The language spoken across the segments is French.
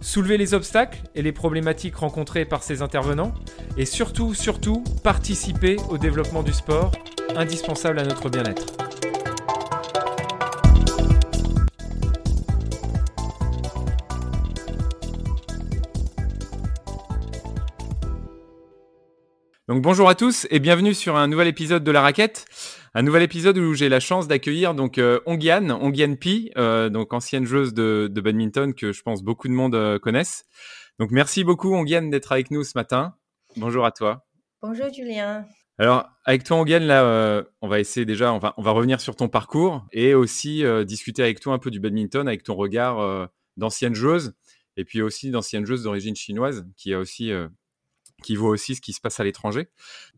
soulever les obstacles et les problématiques rencontrées par ces intervenants, et surtout, surtout, participer au développement du sport, indispensable à notre bien-être. Donc bonjour à tous et bienvenue sur un nouvel épisode de La Raquette. Un nouvel épisode où j'ai la chance d'accueillir donc euh, Ongian, Ongian Pi, euh, donc ancienne joueuse de, badminton que je pense beaucoup de monde euh, connaissent. Donc merci beaucoup Ongian d'être avec nous ce matin. Bonjour à toi. Bonjour Julien. Alors avec toi Ongian là, on va essayer déjà, on va, on va revenir sur ton parcours et aussi discuter avec toi un peu du badminton avec ton regard d'ancienne joueuse et puis aussi d'ancienne joueuse d'origine chinoise qui a aussi qui voit aussi ce qui se passe à l'étranger.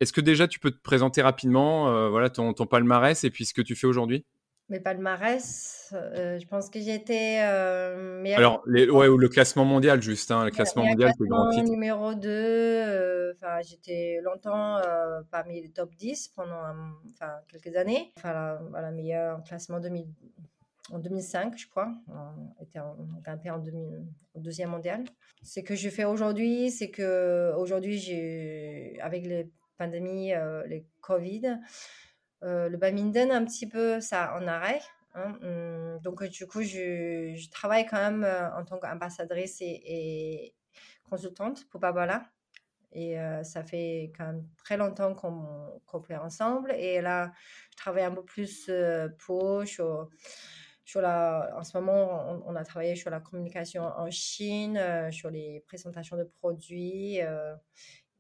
Est-ce que déjà tu peux te présenter rapidement euh, voilà, ton, ton, palmarès et puis ce que tu fais aujourd'hui? Mes palmarès, euh, je pense que j'étais. Euh, Alors, les, ouais, ou le classement mondial, juste, hein, le classement mondial, c'est grand titre. numéro 2, enfin j'étais longtemps parmi les top 10 pendant quelques années. Enfin, la, voilà, meilleur classement 2000, en 2005, je crois. On était en, en, en deuxième mondial. Ce que je fais aujourd'hui, c'est que aujourd'hui, avec les pandémies, euh, les Covid, euh, le badminton un petit peu ça en arrêt. Hein. Hum, donc du coup, je, travaille quand même euh, en tant qu'ambassadrice et, consultante pour Babala. Et ça fait quand même très longtemps qu'on coopère ensemble. Et là, je travaille un peu plus pour la, en ce moment, on, a travaillé sur la communication en Chine, euh, sur les présentations de produits. Euh,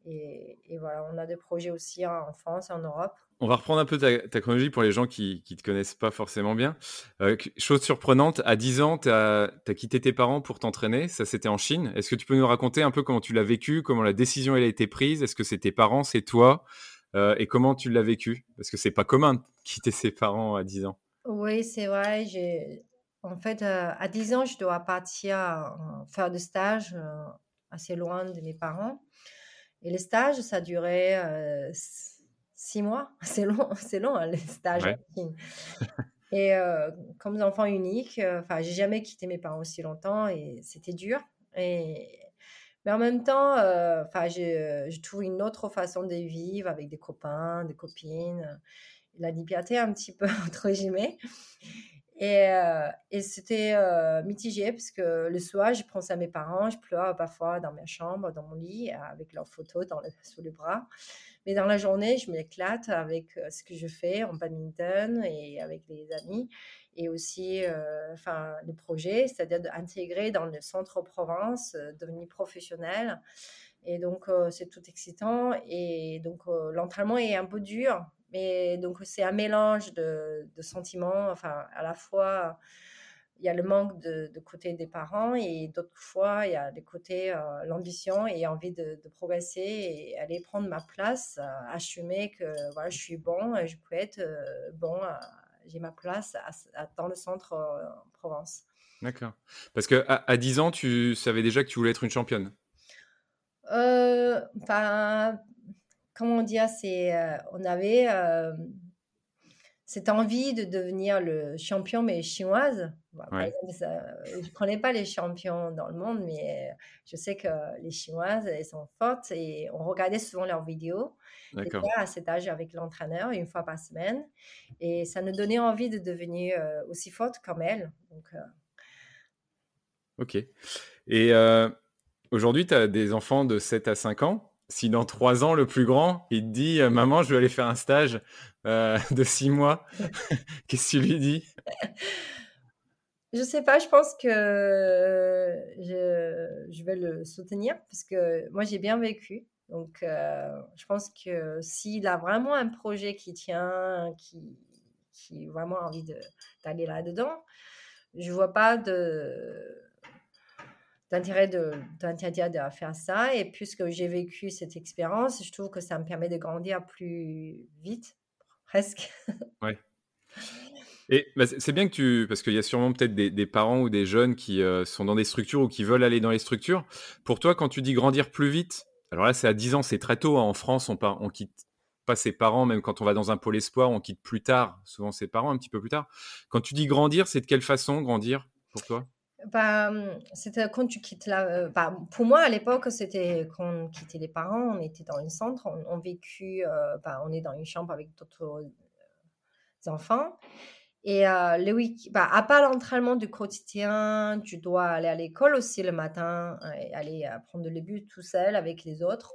et, voilà, on a des projets aussi en France, en Europe. On va reprendre un peu ta, chronologie pour les gens qui ne te connaissent pas forcément bien. Euh, chose surprenante, à 10 ans, tu as, quitté tes parents pour t'entraîner. Ça, c'était en Chine. Est-ce que tu peux nous raconter un peu comment tu l'as vécu, comment la décision elle a été prise? Est-ce que c'est tes parents, c'est toi? Et comment tu l'as vécu? Parce que c'est pas commun de quitter ses parents à 10 ans. Oui, c'est vrai. J'ai... En fait, euh, à 10 ans, je dois partir faire des stages euh, assez loin de mes parents. Et les stages, ça durait euh, six mois. C'est long, c'est long, hein, les stages. Et comme enfant unique, enfin, j'ai jamais quitté mes parents aussi longtemps et c'était dur. Et, mais en même temps, enfin, je trouve une autre façon de vivre avec des copains, des copines la liberté un petit peu, entre guillemets. Et, euh, c'était euh, mitigé parce que le soir, je pense à mes parents, je pleure parfois dans ma chambre, dans mon lit, avec leurs photos sous le bras. Mais dans la journée, je m'éclate avec euh, ce que je fais en badminton et avec les amis. Et aussi, enfin, le projet, c'est-à-dire d'intégrer dans le centre Provence, devenir professionnel. Et donc, c'est tout excitant. Et donc, l'entraînement est un peu dur mais donc, c'est un mélange de, sentiments. Enfin, à la fois, il y a le manque de, côté des parents et d'autres fois, il y a le côté euh, l'ambition et envie de, progresser et aller prendre ma place, euh, assumer que voilà, je suis bon, je peux être euh, bon, j'ai ma place dans le centre en Provence. D'accord. Parce qu'à à 10 ans, tu savais déjà que tu voulais être une championne? Enfin, comment dire, c'est, euh, on avait euh, cette envie de devenir le champion, mais chinoise. je ne connais pas les champions dans le monde, mais je sais que les chinoises, elles sont fortes et on regardait souvent leurs vidéos. à cet âge avec l'entraîneur une fois par semaine. Et ça nous donnait envie de devenir euh, aussi forte comme elle. Donc, Ok. Et aujourd'hui, tu as des enfants de 7 à 5 ans? Si dans trois ans, le plus grand, il te dit euh, Maman, je vais aller faire un stage euh, de six mois, qu'est-ce que tu lui dis? Je sais pas, je pense que je, vais le soutenir parce que moi, j'ai bien vécu. Donc, euh, je pense que s'il a vraiment un projet qui tient, qui, qui a vraiment envie d'aller là-dedans, je vois pas de d'intérêt de, de faire ça. Et puisque j'ai vécu cette expérience, je trouve que ça me permet de grandir plus vite, presque. Ouais. Et bah, c'est bien que tu. Parce qu'il y a sûrement peut-être des, parents ou des jeunes qui euh, sont dans des structures ou qui veulent aller dans les structures. Pour toi, quand tu dis grandir plus vite, alors là, c'est à 10 ans, c'est très tôt. Hein. En France, on, on quitte pas ses parents, même quand on va dans un pôle espoir, on quitte plus tard, souvent ses parents, un petit peu plus tard. Quand tu dis grandir, c'est de quelle façon grandir pour toi? Bah, c'était quand tu quittes la. Euh, bah, pour moi, à l'époque, c'était quand on quittait les parents, on était dans un centre, on, vécu, euh, bah, on est dans une chambre avec d'autres enfants. Et euh, le week bah, à part l'entraînement du quotidien, tu dois aller à l'école aussi le matin euh, et aller euh, prendre le bus tout seul avec les autres.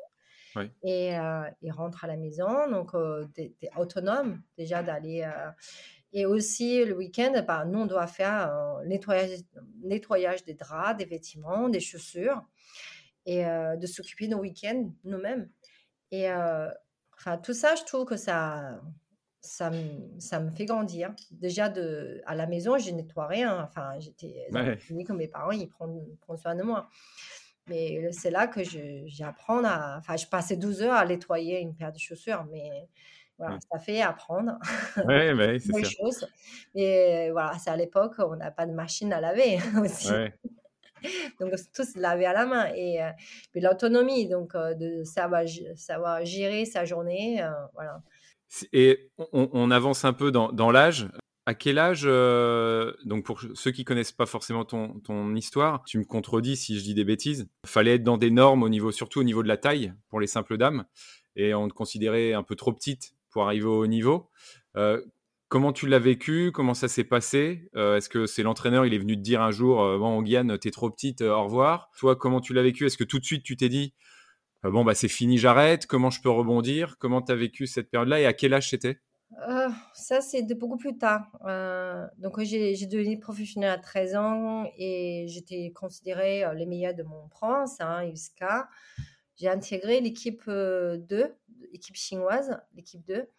Et, euh, et rentre à la maison. Donc, tu es, autonome déjà d'aller. Et aussi, le week-end, bah, nous, on doit faire nettoyage, nettoyage des draps, des vêtements, des chaussures et de s'occuper nos week-ends nous-mêmes. Et enfin, tout ça, je trouve que ça ça me, ça me fait grandir. Déjà, de, à la maison, je nettoie rien. Enfin, j'étais ouais. comme mes parents, ils prennent, prennent, soin de moi. Mais c'est là que j'apprends à. Enfin, je passais 12 heures à nettoyer une paire de chaussures, mais voilà, ça fait apprendre. Ouais, ouais c'est ça. Choses. Et voilà, c'est à l'époque, on n'a pas de machine à laver aussi. donc tout se laver à la main et euh, l'autonomie donc euh, de savoir savoir gérer sa journée euh, voilà et on, avance un peu dans, l'âge. À quel âge, euh, donc pour ceux qui connaissent pas forcément ton, ton, histoire, tu me contredis si je dis des bêtises, fallait être dans des normes au niveau, surtout au niveau de la taille pour les simples dames, et on te considérait un peu trop petite pour arriver au haut niveau. Euh, comment tu l'as vécu? Comment ça s'est passé? Euh, Est-ce que c'est l'entraîneur, il est venu te dire un jour, bon, Guyane, t'es trop petite, au revoir Toi, comment tu l'as vécu? Est-ce que tout de suite tu t'es dit, euh, bon, bah, c'est fini, j'arrête. Comment je peux rebondir? Comment tu as vécu cette période-là et à quel âge c'était euh, Ça, c'est de beaucoup plus tard. Euh, donc, j'ai devenu professionnelle à 13 ans et j'étais considérée les meilleure de mon prince, hein. J'ai intégré l'équipe 2, l'équipe chinoise, l'équipe 2.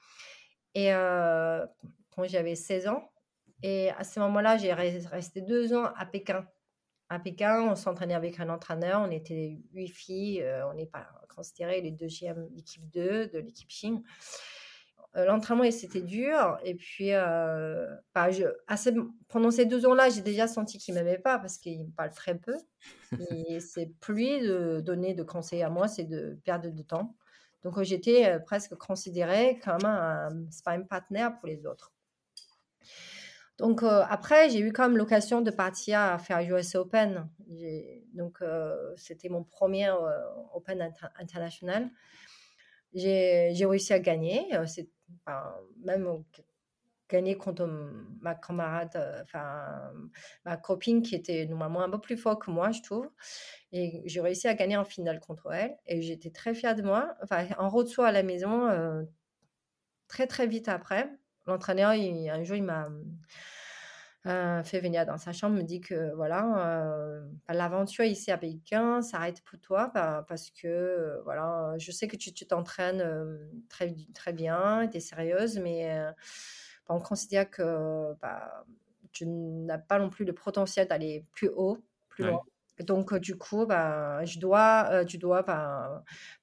Et quand j'avais 16 ans, et à ce moment-là, j'ai resté deux ans à Pékin à Pékin, on s'entraînait avec un entraîneur, on était huit filles, euh, on pas considéré les deuxièmes, l'équipe 2 de l'équipe Chine. Euh, l'entraînement, c'était dur. Et puis, euh, bah, je, pendant ces deux ans-là, j'ai déjà senti qu'il ne m'aimait pas parce qu'il me parle très peu. Et c'est plus de donner de conseils à moi, c'est de perdre de temps. Donc, j'étais presque considérée comme un sparring partner pour les autres. Donc euh, après, j'ai eu quand même l'occasion de partir à faire US Open. Donc euh, c'était mon premier euh, Open international. J'ai réussi à gagner. C'est même gagner contre ma camarade, enfin ma copine qui était normalement un peu plus fort que moi, je trouve. Et j'ai réussi à gagner en finale contre elle. Et j'étais très fière de moi. Enfin, en retour à la maison, très très vite après, l'entraîneur, un jour, il m'a euh, fait venir dans sa chambre, me dit que voilà, euh, bah, l'aventure ici à Pékin s'arrête pour toi bah, parce que euh, voilà, je sais que tu t'entraînes très, très bien, tu es sérieuse, mais bah, on considère que tu n'as pas non plus le potentiel d'aller plus haut, plus loin. Donc, du coup, bah, je dois, tu dois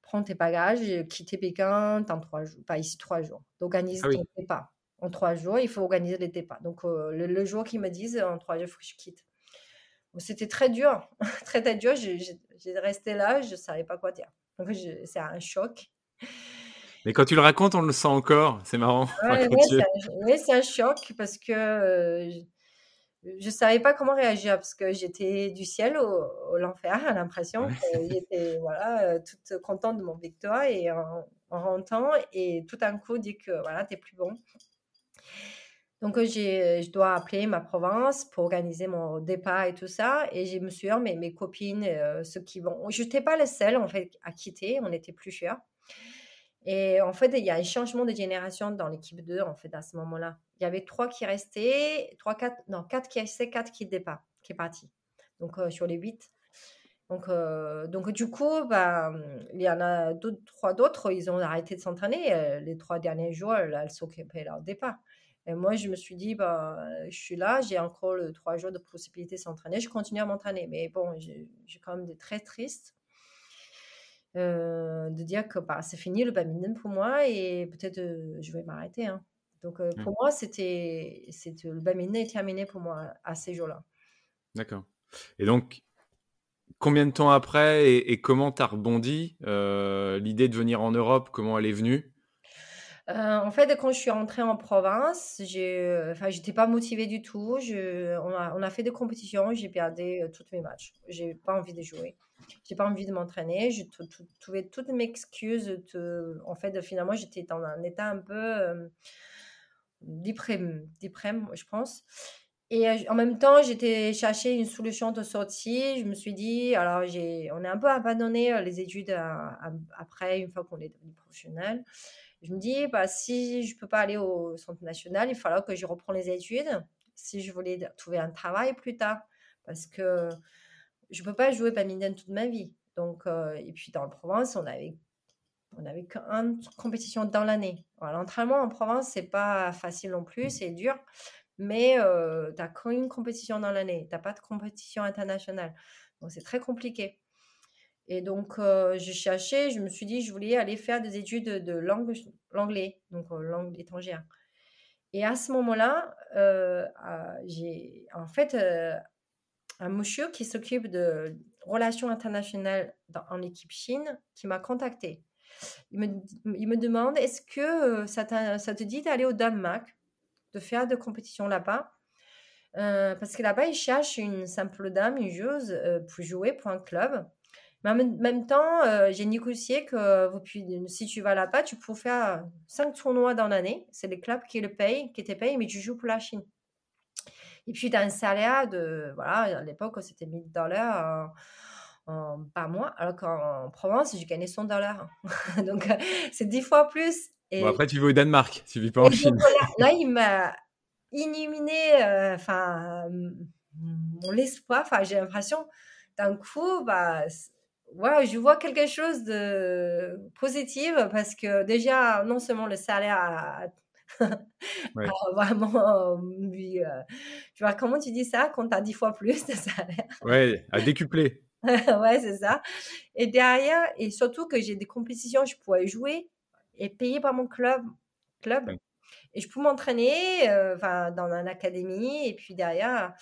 prendre tes bagages, quitter Pékin dans trois jours, pas ici trois jours. Organise ah ton pas en trois jours, il faut organiser les départs. Donc, euh, le, jour qu'ils me disent, en trois jours, il faut que je quitte. C'était très dur, très très dur. J'ai resté là, je ne savais pas quoi dire. Donc, c'est un choc. Mais quand tu le racontes, on le sent encore. C'est marrant. oui, c'est un, choc parce que euh, je ne savais pas comment réagir parce que j'étais du ciel au, l'enfer, à l'impression. J'étais voilà, euh, toute contente de mon victoire et en, en rentrant et tout d'un coup dit que voilà, tu es plus bon. Donc, je dois appeler ma province pour organiser mon départ et tout ça. Et je me suis dit, mais mes copines, ceux qui vont. Je n'étais pas la seule, en fait, à quitter. On était plusieurs. Et en fait, il y a un changement de génération dans l'équipe 2, en fait, à ce moment-là. Il y avait trois qui restaient, trois, quatre, non, quatre qui restaient, quatre qui départ, qui est parti. Donc, sur les huit. Donc, donc, du coup, bah, il y en a deux, trois d'autres, ils ont arrêté de s'entraîner. les trois derniers jours, elles, elles s'occupaient de leur départ. Et moi, je me suis dit, bah, je suis là, j'ai encore le trois jours de possibilité de s'entraîner, je continue à m'entraîner. Mais bon, j'ai quand même des très triste euh, de dire que bah, c'est fini le badminton pour moi et peut-être euh, je vais m'arrêter. Hein. Donc euh, pour mmh. moi, c'était, le badminton est terminé pour moi à ces jours-là. D'accord. Et donc, combien de temps après et, et comment tu as rebondi L'idée de venir en Europe, comment elle est venue? Euh, en fait, quand je suis rentrée en province, j'ai, enfin, j'étais pas motivée du tout. Je, on, a, a fait des compétitions, j'ai perdu euh, tous mes matchs. J'ai pas envie de jouer. J'ai pas envie de m'entraîner. J'ai trouvé toutes mes excuses. en fait, finalement, j'étais dans un état un peu euh, déprime, je pense. Et euh, en même temps, j'étais chercher une solution de sortie. Je me suis dit, alors on est un peu abandonné les études après, une fois qu'on est devenu professionnel. Je me dis, bah, si je ne peux pas aller au centre national, il falloir que je reprends les études si je voulais trouver un travail plus tard. Parce que je ne peux pas jouer badminton toute ma vie. Donc, euh, et puis dans la Provence, on avait, on avait qu'une compétition dans l'année. L'entraînement en Provence, c'est pas facile non plus, c'est dur. Mais euh, tu n'as qu'une compétition dans l'année. Tu n'as pas de compétition internationale. Donc, c'est très compliqué. Et donc, euh, j'ai cherché, je me suis dit, je voulais aller faire des études de langue, l'anglais, donc euh, langue étrangère. Et à ce moment-là, euh, j'ai en fait un monsieur qui s'occupe de relations internationales en équipe Chine qui m'a contacté. Il me, demande est-ce que ça, ça, te dit d'aller au Danemark, de faire des compétitions là-bas? Parce que là-bas, il cherche une simple dame, une joueuse, pour jouer pour un club. Mais en même temps, euh, j'ai négocié que vous, si tu vas là-bas, tu peux faire cinq tournois dans l'année. C'est les clubs qui le payent, qui te payent, mais tu joues pour la Chine. Et puis, tu as un salaire de. Voilà, à l'époque, c'était 1000 dollars par mois, alors qu'en Provence, j'ai gagné 100 dollars. donc, c'est dix fois plus. Et... Bon, après, tu vas au Danemark, tu vis pas en Chine. là, il m'a illuminé euh, enfin, mon espoir. Enfin, j'ai l'impression, d'un coup, bah, ouais, je vois quelque chose de positif parce que déjà, non seulement le salaire a, vraiment, euh, tu vois, comment tu dis ça? Quand tu as dix fois plus de salaire Ouais, à décupler. ouais, c'est ça. Et derrière, et surtout que j'ai des compétitions, je pourrais jouer et payer par mon club. club. Et je peux m'entraîner euh, dans une académie et puis derrière,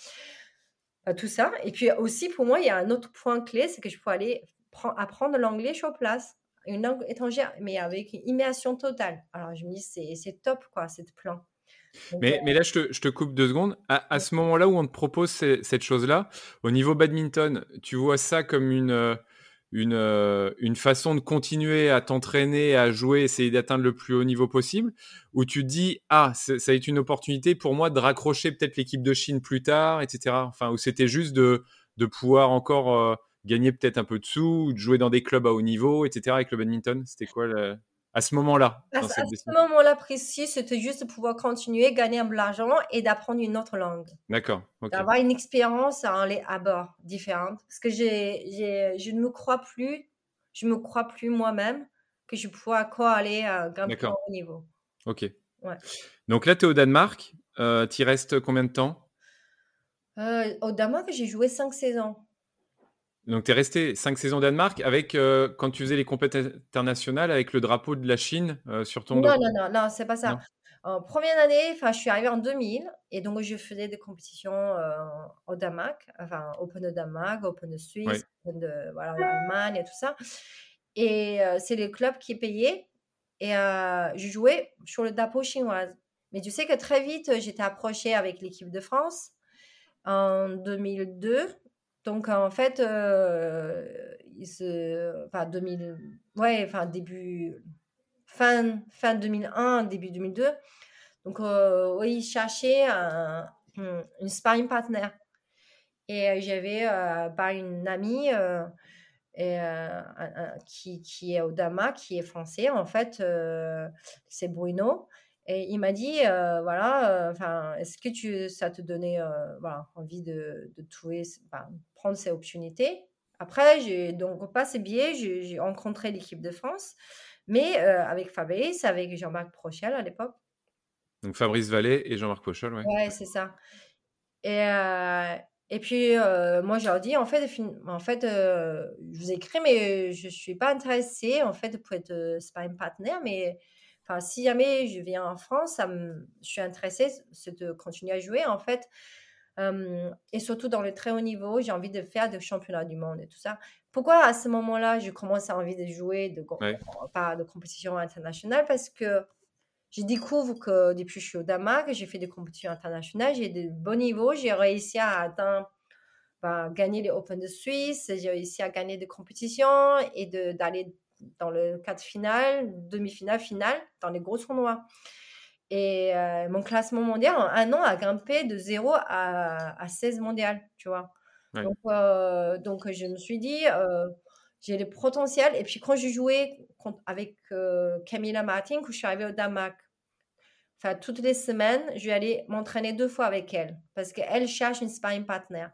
euh, tout ça. Et puis aussi, pour moi, il y a un autre point clé, c'est que je peux aller apprendre l'anglais sur place, une langue étrangère, mais avec une immersion totale. Alors je me dis, c'est top, quoi, cette plan. mais, euh mais, là, je te, je te, coupe deux secondes. À, ce moment-là où on te propose cette chose-là, au niveau badminton, tu vois ça comme une, euh, une, euh, une façon de continuer à t'entraîner, à jouer, essayer d'atteindre le plus haut niveau possible? Ou tu te dis, ah, ça a été une opportunité pour moi de raccrocher peut-être l'équipe de Chine plus tard, etc. Enfin, ou c'était juste de, de pouvoir encore gagner peut-être un peu de sous, de jouer dans des clubs à haut niveau, etc. avec le badminton C'était quoi à ce moment-là À, ce moment-là précis, c'était juste de pouvoir continuer, gagner un peu d'argent et d'apprendre une autre langue. D'accord. D'avoir une expérience à, à bord différente. Parce que j'ai, je ne me crois plus, je me crois plus moi-même que je pourrais quoi aller à un haut niveau. Ok. Ouais. Donc là, tu es au Danemark. Euh, tu y restes combien de temps? Euh, Au Danemark, j'ai joué 5 saisons. Donc, tu es resté cinq saisons au Danemark avec, euh, quand tu faisais les compétitions internationales, avec le drapeau de la Chine euh, sur ton dos? Non, non, non, c'est pas ça. En première année, je suis arrivée en 2000 et donc je faisais des compétitions euh, au Danemark, enfin Open de Danemark, Open de Suisse, Open de voilà, l'Allemagne et tout ça. Et c'est les clubs qui payaient et je jouais sur le drapeau chinois. Mais tu sais que très vite, j'étais approchée avec l'équipe de France en 2002 donc en fait, euh, enfin 2000, ouais, enfin début, fin, fin 2001, début 2002. Donc euh, il cherchait un, une sparring partner. Et euh, j'avais une amie et, qui, qui, est au Dama, qui est français en fait, c'est Bruno. Et il m'a dit, voilà, enfin, est-ce que tu, ça te donnait voilà, envie de, de trouver, prendre ces opportunités? Après, j'ai donc pas ces billets, j'ai rencontré l'équipe de France, mais avec Fabrice, avec Jean-Marc Prochel à l'époque. Donc Fabrice Vallée et Jean-Marc Pochol, ouais. Ouais, c'est ça. Et, et puis, moi, je leur dis, en fait, en fait je vous écris, mais je ne suis pas intéressée, en fait, pour être sparring partner, mais enfin, si jamais je viens en France, ça me, je suis intéressée, c'est de continuer à jouer, en fait. et surtout dans le très haut niveau, j'ai envie de faire des championnats du monde et tout ça. Pourquoi à ce moment-là, je commence à envie de jouer de, pas de compétition internationale? Parce que je découvre que depuis que je suis au Danemark, j'ai fait des compétitions internationales, j'ai de bons niveaux, j'ai réussi à atteindre, bah, gagner les Open de Suisse, j'ai réussi à gagner des compétitions et d'aller dans le cadre final, demi-finale, finale, dans les gros tournois. Et euh, mon classement mondial en un an a grimpé de 0 à, à 16 mondial, tu vois. Donc, euh, donc, je me suis dit, euh, j'ai le potentiel. Et puis, quand j'ai joué avec Camilla Martin, quand je suis arrivée au Danemark, enfin, toutes les semaines, je vais aller m'entraîner deux fois avec elle parce qu'elle cherche une sparring partner.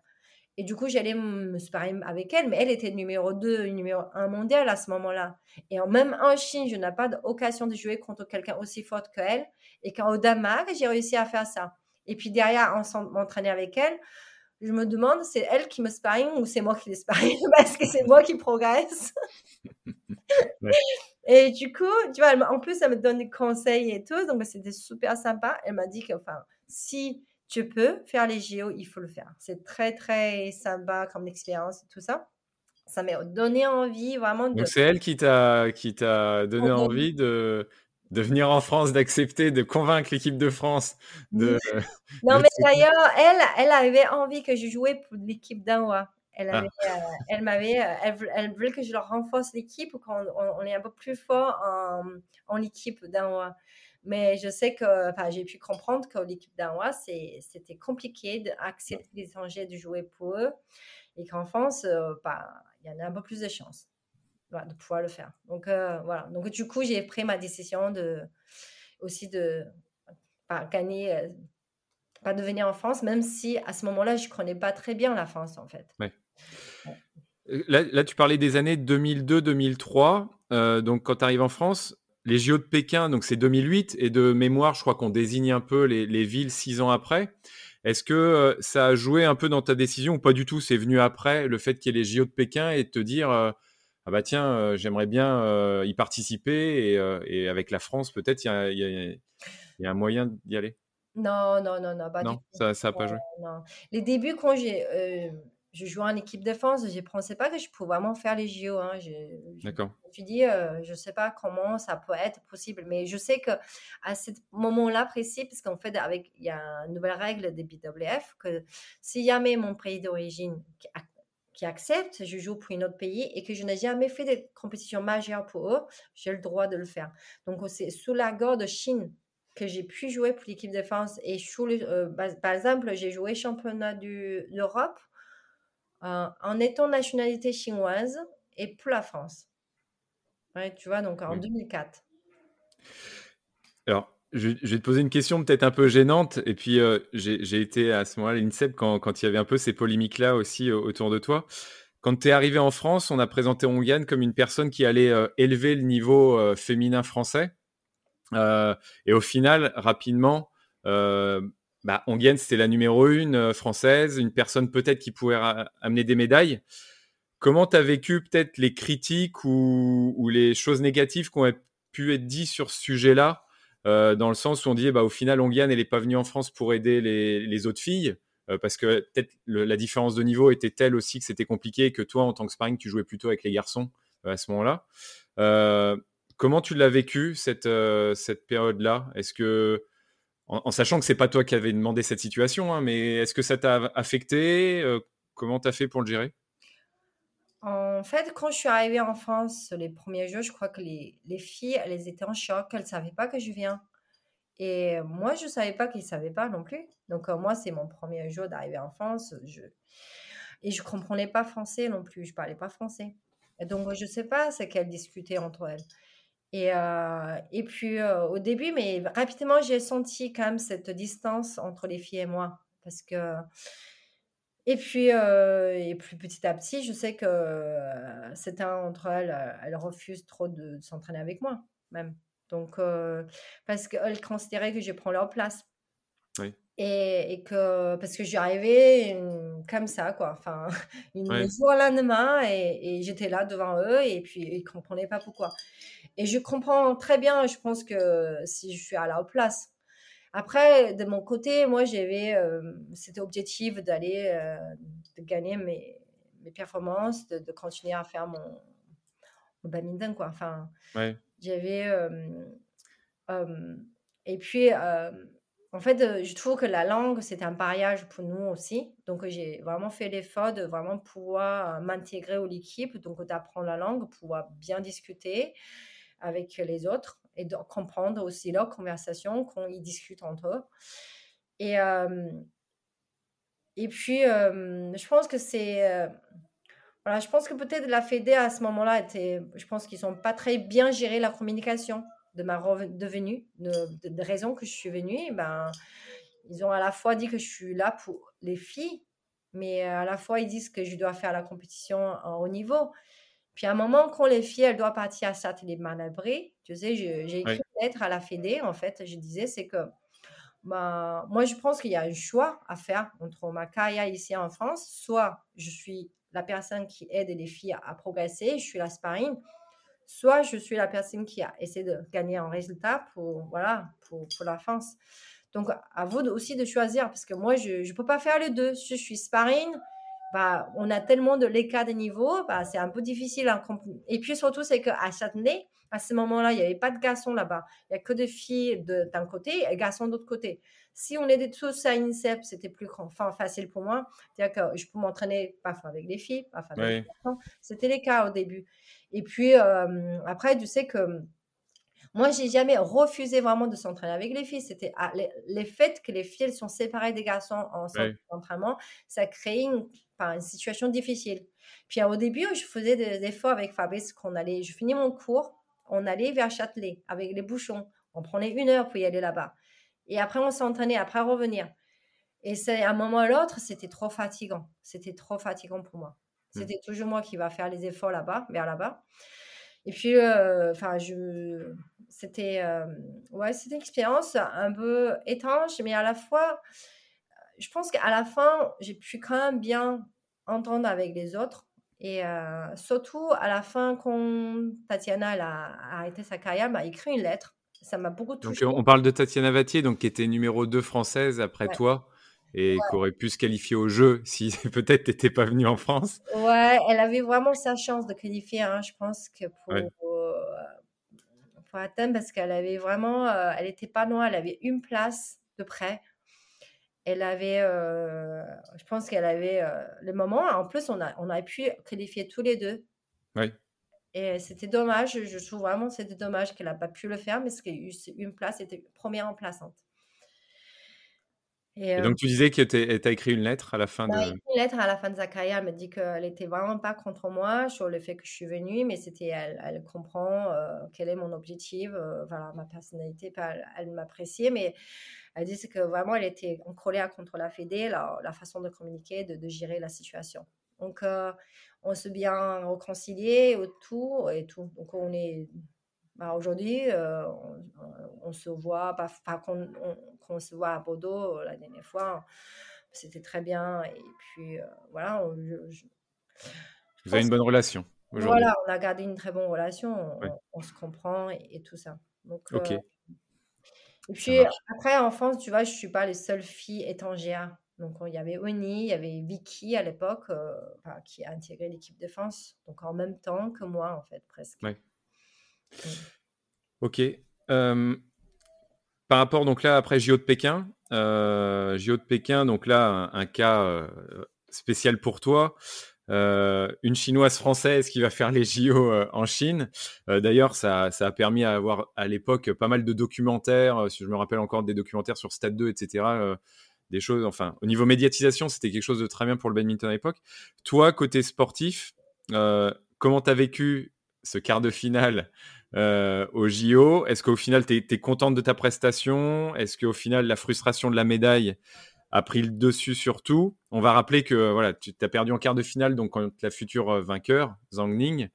Et du coup, j'allais me sparring avec elle, mais elle était numéro 2, numéro 1 mondial à ce moment-là. Et même en Chine, je n'ai pas d'occasion de jouer contre quelqu'un aussi fort qu'elle. Et quand au Danemark, j'ai réussi à faire ça. Et puis derrière, m'entraîner avec elle, je me demande, c'est elle qui me sparring ou c'est moi qui les sparring? Parce que c'est moi qui progresse. Et du coup, tu vois, en plus, elle me donne des conseils et tout, donc c'était super sympa. Elle m'a dit que, enfin, si tu peux faire les JO, il faut le faire. C'est très, très sympa comme expérience et tout ça. Ça m'a donné envie vraiment de. Donc c'est elle qui t'a qui t'a donné envie de de venir en France, d'accepter, de convaincre l'équipe de France. De, non, mais d'ailleurs, elle, elle avait envie que je jouais pour l'équipe d'Anwa. Elle, ah. euh, elle m'avait, euh, elle, voulait que je leur renforce l'équipe, qu'on on, est un peu plus fort en, en l'équipe d'Anwa. Mais je sais que, j'ai pu comprendre que l'équipe d'Anwa, c'était compliqué d'accepter les étrangers de jouer pour eux et qu'en France, euh, bah, il y en a un peu plus de chances de pouvoir le faire. Donc euh, voilà. Donc du coup, j'ai pris ma décision de aussi de pas gagner, euh, pas de venir en France, même si à ce moment-là, je connais pas très bien la France en fait. Euh, là, tu parlais des années 2002-2003. donc quand tu arrives en France, les JO de Pékin, donc c'est 2008, et de mémoire, je crois qu'on désigne un peu les, les villes six ans après. Est-ce que ça a joué un peu dans ta décision ou pas du tout? C'est venu après le fait qu'il y ait les JO de Pékin et de te dire ah bah tiens, euh, j'aimerais bien euh, y participer euh, et, avec la France, peut-être il y, a, un moyen d'y aller. Non, non, non, non, non, ça n'a pas joué? Les débuts, quand j'ai je jouais en équipe de France, je ne pensais pas que je pouvais vraiment faire les JO. Hein. D'accord. Je me suis dit, je ne sais pas comment ça peut être possible, mais je sais que à ce moment-là précis, parce qu'en fait, avec il y a une nouvelle règle des BWF, que si jamais mon pays d'origine qui accepte, je joue pour un autre pays et que je n'ai jamais fait de compétition majeure pour eux, j'ai le droit de le faire. Donc, c'est sous l'accord de Chine que j'ai pu jouer pour l'équipe de France. Et euh, par exemple, j'ai joué championnat d'Europe euh, en étant nationalité chinoise et pour la France. tu vois, donc en 2004. Alors, je, vais te poser une question peut-être un peu gênante. Et puis, euh, j'ai été à ce moment-là à l'INSEP quand, quand, il y avait un peu ces polémiques-là aussi euh, autour de toi. Quand tu es arrivé en France, on a présenté Ongian comme une personne qui allait euh, élever le niveau féminin français. et au final, rapidement, bah, c'était la numéro une française, une personne peut-être qui pouvait amener des médailles. Comment tu as vécu peut-être les critiques ou, les choses négatives qui ont pu être dites sur ce sujet-là euh, dans le sens où on dit, bah, au final, Ongian, elle n'est pas venue en France pour aider les, autres filles, euh, parce que peut-être la différence de niveau était telle aussi que c'était compliqué, que toi, en tant que sparring, tu jouais plutôt avec les garçons euh, à ce moment-là. comment tu l'as vécu, cette, cette période-là? Est-ce que, en, sachant que c'est pas toi qui avais demandé cette situation, hein, mais est-ce que ça t'a affecté Comment tu as fait pour le gérer? En fait, quand je suis arrivée en France, les premiers jours, je crois que les, les filles, elles étaient en choc, elles ne savaient pas que je viens. Et moi, je ne savais pas qu'ils ne savaient pas non plus. Donc, euh, moi, c'est mon premier jour d'arriver en France. Je... Et je ne comprenais pas français non plus. Je ne parlais pas français. Et donc, je ne sais pas ce qu'elles discutaient entre elles. Et, euh, et puis, euh, au début, mais rapidement, j'ai senti quand même cette distance entre les filles et moi. Parce que et puis, euh, et plus petit à petit, je sais que euh, certains entre elles, elles refusent trop de, s'entraîner avec moi, même. Donc, parce qu'elles considéraient que je prends leur place. Oui. Et, et que, parce que j'y arrivais comme ça, quoi. Enfin, une Ouais. jour au lendemain, et, et j'étais là devant eux, et puis ils ne comprenaient pas pourquoi. Et je comprends très bien, je pense que si je suis à leur place. Après, de mon côté, moi, j'avais euh, cet objectif d'aller, euh, de gagner mes, mes performances, de, de continuer à faire mon, mon badminton, quoi. Enfin, Ouais. j'avais. euh, euh, et puis, en fait, euh, je trouve que la langue, c'est un pariage pour nous aussi. Donc, j'ai vraiment fait l'effort de vraiment pouvoir euh, m'intégrer à l'équipe, donc d'apprendre la langue, pouvoir bien discuter avec les autres et de comprendre aussi leur conversation quand ils discutent entre eux. Et, euh, et puis, je pense que c'est... voilà, je pense que peut-être la Fédé à ce moment-là était... Je pense qu'ils n'ont pas très bien géré la communication de ma reven- de raison que je suis venue. eh Ben, ils ont à la fois dit que je suis là pour les filles, mais à la fois ils disent que je dois faire la compétition en haut niveau. Puis à un moment, quand les filles, elles doivent partir à Châtelet-Malabry, tu sais, j'ai écrit Oui. une lettre à la Fédé, en fait, je disais, c'est que ben, moi, je pense qu'il y a un choix à faire entre ma carrière ici en France, soit je suis la personne qui aide les filles à, à progresser, je suis la sparring, soit je suis la personne qui a essayé de gagner un résultat pour, voilà, pour, la France. Donc, à vous aussi de choisir, parce que moi, je ne peux pas faire les deux. Si je suis sparring, bah, on a tellement de l'écart de niveau, bah, c'est un peu difficile. comp- Et puis surtout, c'est qu'à Châtenay, à ce moment-là, il n'y avait pas de garçons là-bas. Il n'y a que des filles d'un côté et garçons de l'autre côté. Si on était tous à INSEP, c'était plus enfin, facile pour moi. C'est-à-dire que je peux m'entraîner parfois avec les filles, parfois avec Ouais. les garçons. C'était les cas au début. Et puis, euh, après, tu sais que moi, j'ai jamais refusé vraiment de s'entraîner avec les filles. C'était ah, les, les faits que les filles elles sont séparées des garçons en d'entraînement, ça crée une, enfin, une situation difficile. Puis au début, je faisais des efforts avec Fabrice qu'on allait, je finis mon cours, on allait vers Châtelet avec les bouchons. On prenait une heure pour y aller là-bas. Et après, on s'entraînait, après revenir. Et c'est à un moment ou à l'autre, c'était trop fatigant. C'était trop fatigant pour moi. Mm. C'était toujours moi qui va faire les efforts là-bas, vers là-bas. Et puis, euh, enfin, je, c'était, euh, ouais, c'était une expérience un peu étrange, mais à la fois, je pense qu'à la fin, j'ai pu quand même bien entendre avec les autres. Et euh, surtout, à la fin, quand Tatiana elle a arrêté sa carrière, elle m'a écrit une lettre. Ça m'a beaucoup Donc touchée. on parle de Tatiana Vatier, donc qui était numéro 2 française après Ouais. toi et qui aurait pu se qualifier au jeu si peut-être t'étais pas venu en France. Ouais, elle avait vraiment sa chance de qualifier, hein, je pense que pour, Ouais. euh, pour Athènes, parce qu'elle avait vraiment, euh, elle était pas loin, elle avait une place de près. Elle avait, euh, je pense qu'elle avait le moment. En plus, on a, on a pu qualifier tous les deux. Oui. Et c'était dommage, je trouve vraiment c'était dommage qu'elle n'a pas pu le faire, mais eu une place, c'était première remplaçante. Et, Et euh, donc tu disais que tu as écrit une lettre à la fin bah, de. une lettre à la fin de sa carrière, elle me dit qu'elle était vraiment pas contre moi sur le fait que je suis venue, mais c'était elle, elle comprend euh, quel est mon objectif, euh, voilà, ma personnalité, elle, elle m'appréciait, mais elle dit c'est que vraiment elle était en colère contre la Fédé, la, la façon de communiquer, de, de gérer la situation. Donc euh, on s'est bien réconcilié autour et tout. Donc on est bah, aujourd'hui, euh, on, on se voit, pas, pas qu'on on, qu'on se voit à Bordeaux euh, la dernière fois, c'était très bien. Et puis euh, voilà, on, je- je- Vous avez une bonne relation aujourd'hui. voilà, on a gardé une très bonne relation, on, Ouais. on se comprend et, et tout ça. Donc, Ok. euh, et puis après, en France, tu vois, je suis pas les seules filles étrangères. Donc, il y avait Oni, il y avait Vicky à l'époque, euh, enfin, qui a intégré l'équipe de France. Donc, en même temps que moi, en fait, presque. Ouais. Ok. Euh, par rapport donc là après JO de Pékin, euh, JO de Pékin donc là un, un cas spécial pour toi. Une chinoise française qui va faire les JO en Chine. D'ailleurs, ça, ça a permis à avoir à l'époque pas mal de documentaires. si je me rappelle encore des documentaires sur Stade 2, etc. des choses, enfin, au niveau médiatisation, c'était quelque chose de très bien pour le badminton à l'époque. Toi, côté sportif, euh, comment tu as vécu ce quart de finale euh, au JO Est-ce qu'au final, tu es, contente de ta prestation? Est-ce qu'au final, la frustration de la médaille a pris le dessus sur tout? On va rappeler que voilà, tu as perdu en quart de finale donc contre la future euh, vainqueur, Zhang Ning.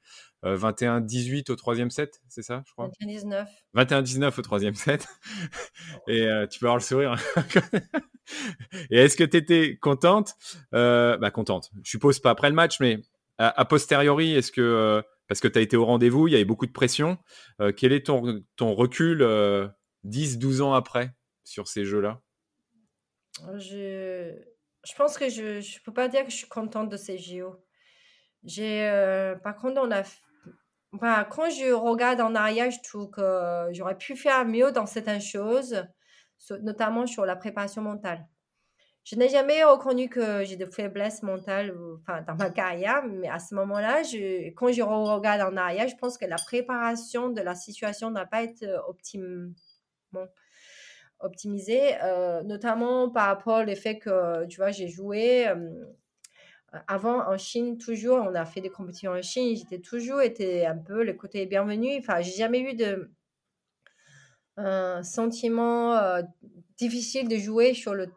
21-18 au troisième set, c'est ça, je crois? 21-19. 21-19 au troisième set. Et tu peux avoir le sourire. Et est-ce que tu étais contente? Bah contente. Je suppose pas après le match, mais a, posteriori, est-ce que parce que tu as été au rendez-vous, il y avait beaucoup de pression. quel est ton, ton recul 10-12 ans après sur ces jeux-là? Je... je pense que je ne peux pas dire que je suis contente de ces JO. J'ai, euh, par contre, on a, quand je regarde en arrière, je trouve que j'aurais pu faire mieux dans certaines choses, notamment sur la préparation mentale. Je n'ai jamais reconnu que j'ai des faiblesses mentales dans ma carrière, mais à ce moment-là, quand je regarde en arrière, je pense que la préparation de la situation n'a pas été optimale optimisé, euh, notamment par rapport au fait que, tu vois, j'ai joué avant en Chine, toujours, on a fait des compétitions en Chine, j'étais toujours été un peu le côté bienvenu. Enfin, j'ai jamais eu de sentiment euh, difficile de jouer sur le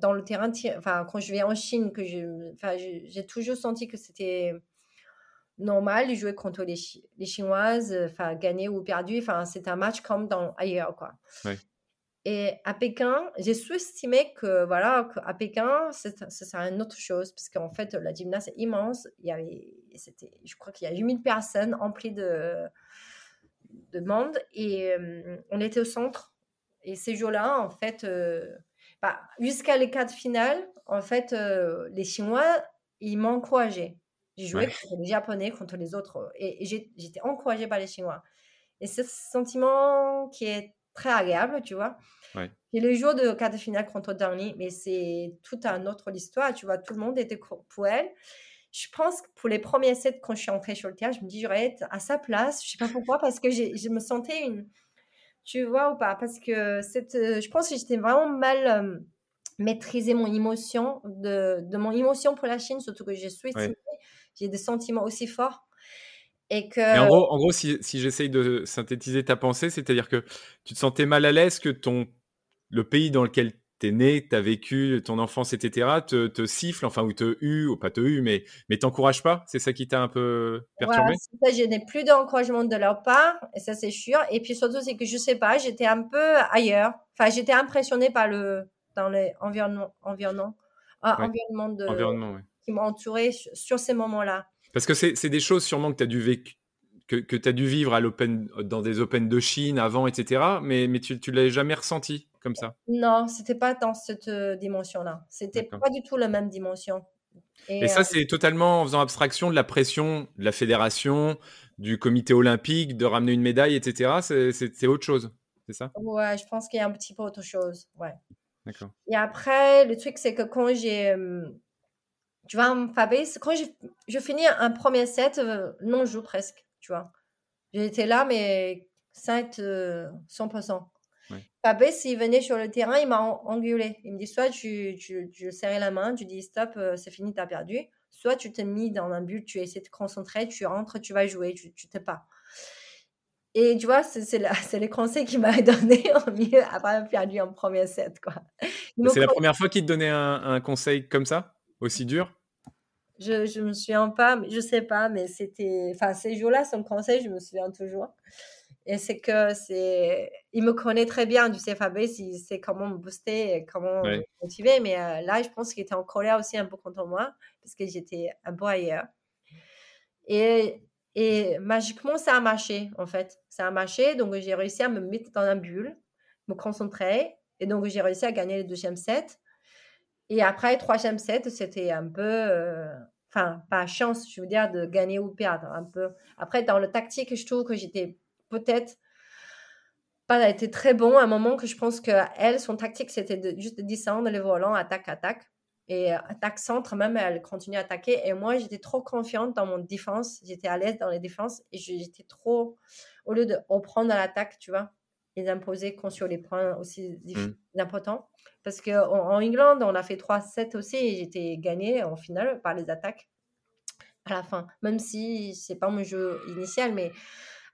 dans le terrain. Enfin, quand je vais en Chine, que j'ai toujours senti que c'était normal de jouer contre les, les Chinoises, enfin, gagner ou perdu. Enfin, c'est un match comme dans ailleurs, quoi. Et à Pékin, j'ai sous-estimé que, voilà, à Pékin, c'est une autre chose, parce qu'en fait, la gymnase est immense. Il y avait, c'était, je crois qu'il y a 8000 personnes emplies de, de monde, et euh, on était au centre. Et ces jours-là, en fait, euh, bah, jusqu'à les quatre finales, en fait, euh, les Chinois, ils encouragé. J'ai joué contre les Japonais, contre les autres, et, et j'étais encouragée par les Chinois. Et ce sentiment qui est très agréable, tu vois. Et le jour de quart de finale contre Darny, mais c'est toute une autre histoire, tu vois. Tout le monde était pour elle. Je pense que pour les premiers sets, quand je suis entrée sur le terrain, je me dis, j'aurais être à sa place. Je sais pas pourquoi, parce que je me sentais une. Tu vois ou pas Parce que cette, je pense que j'étais vraiment mal euh, maîtrisé mon émotion, de, de, mon émotion pour la Chine, surtout que j'ai souhaité. J'ai des sentiments aussi forts. Et que... en gros, en gros si, si j'essaye de synthétiser ta pensée, c'est-à-dire que tu te sentais mal à l'aise que ton, le pays dans lequel tu es né, tu as vécu ton enfance, etc., te, te, siffle, enfin, ou te hue, ou pas te hue, mais, mais t'encourage pas? C'est ça qui t'a un peu perturbé? Ça, Je n'ai plus d'encouragement de leur part, et ça c'est sûr. Et puis surtout, c'est que je sais pas, j'étais un peu ailleurs. Enfin, j'étais impressionnée par le dans l'environnement environnement, ah, environnement, de, environnement qui m'a entouré sur ces moments-là. Parce que c'est des choses sûrement que tu as dû vécu que, que tu as dû vivre à dans des Open de Chine avant, etc. Mais, mais tu ne l'avais jamais ressenti comme ça? Non, c'était pas dans cette euh, dimension-là. C'était pas du tout la même dimension. Et, ça, euh, c'est totalement en faisant abstraction de la pression de la fédération, du comité olympique, de ramener une médaille, etc. C'est autre chose, c'est ça? Ouais, je pense qu'il y a un petit peu autre chose. Ouais. D'accord. Et après, le truc, c'est que quand j'ai tu vois, Fabrice, quand je, je finis un premier set, euh, non, je joue presque, tu vois. J'étais là, mais 7, 100%. Ouais. Fabrice, il venait sur le terrain, il m'a engueulé. Il me dit soit tu, tu, tu serrais la main, tu dis stop, euh, c'est fini, t'as perdu. Soit tu t'es mis dans un but, tu essaies de te concentrer, tu rentres, tu vas jouer, tu t'es pas. Et tu vois, c'est les conseils qu'il m'a donné en milieu après avoir perdu un premier set. C'est la première fois qu'il te donnait un, un conseil comme ça aussi dur? Je je me souviens pas, je sais pas, mais c'était, enfin ces jours-là, son conseil, je me souviens toujours. Et c'est que c'est, il me connaît très bien, tu sais, Fabrice, il sait comment me booster, et comment me motiver. Mais euh, là, je pense qu'il était en colère aussi un peu contre moi parce que j'étais un peu ailleurs. Et et magiquement, ça a marché, en fait. Ça a marché, donc j'ai réussi à me mettre dans un bulle, me concentrer, et donc j'ai réussi à gagner le deuxième set. Et après, troisième set, c'était un peu, euh, enfin, pas chance, je veux dire, de gagner ou perdre un peu. Après, dans le tactique, je trouve que j'étais peut-être pas été très bon à un moment que je pense que elle, son tactique, c'était juste de descendre les volants, attaque, attaque. Et euh, attaque centre, même, elle continue à attaquer. Et moi, j'étais trop confiante dans mon défense. J'étais à l'aise dans les défenses. Et j'étais trop, au lieu de reprendre l'attaque, tu vois, et d'imposer sur les points aussi mmh. importants. Parce qu'en en, England, on a fait 3-7 aussi et j'étais gagnée en finale par les attaques à la fin. Même si c'est pas mon jeu initial, mais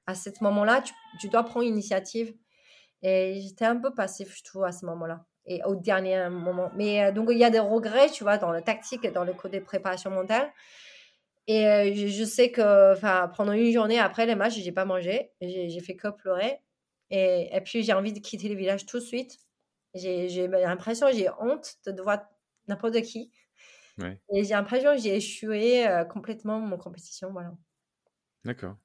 à ce moment-là, tu, dois prendre l'initiative. Et j'étais un peu passif, je trouve, à ce moment-là. et au dernier moment. Mais euh, donc, il y a des regrets, tu vois, dans le tactique et dans le côté préparation mentale. Et euh, je, sais que pendant une journée après les matchs, j'ai pas mangé. J'ai fait que pleurer. Et, et puis, j'ai envie de quitter le village tout de suite. J'ai l'impression, j'ai honte de devoir n'importe qui. Et j'ai l'impression que j'ai échoué euh, complètement mon compétition. Voilà. D'accord.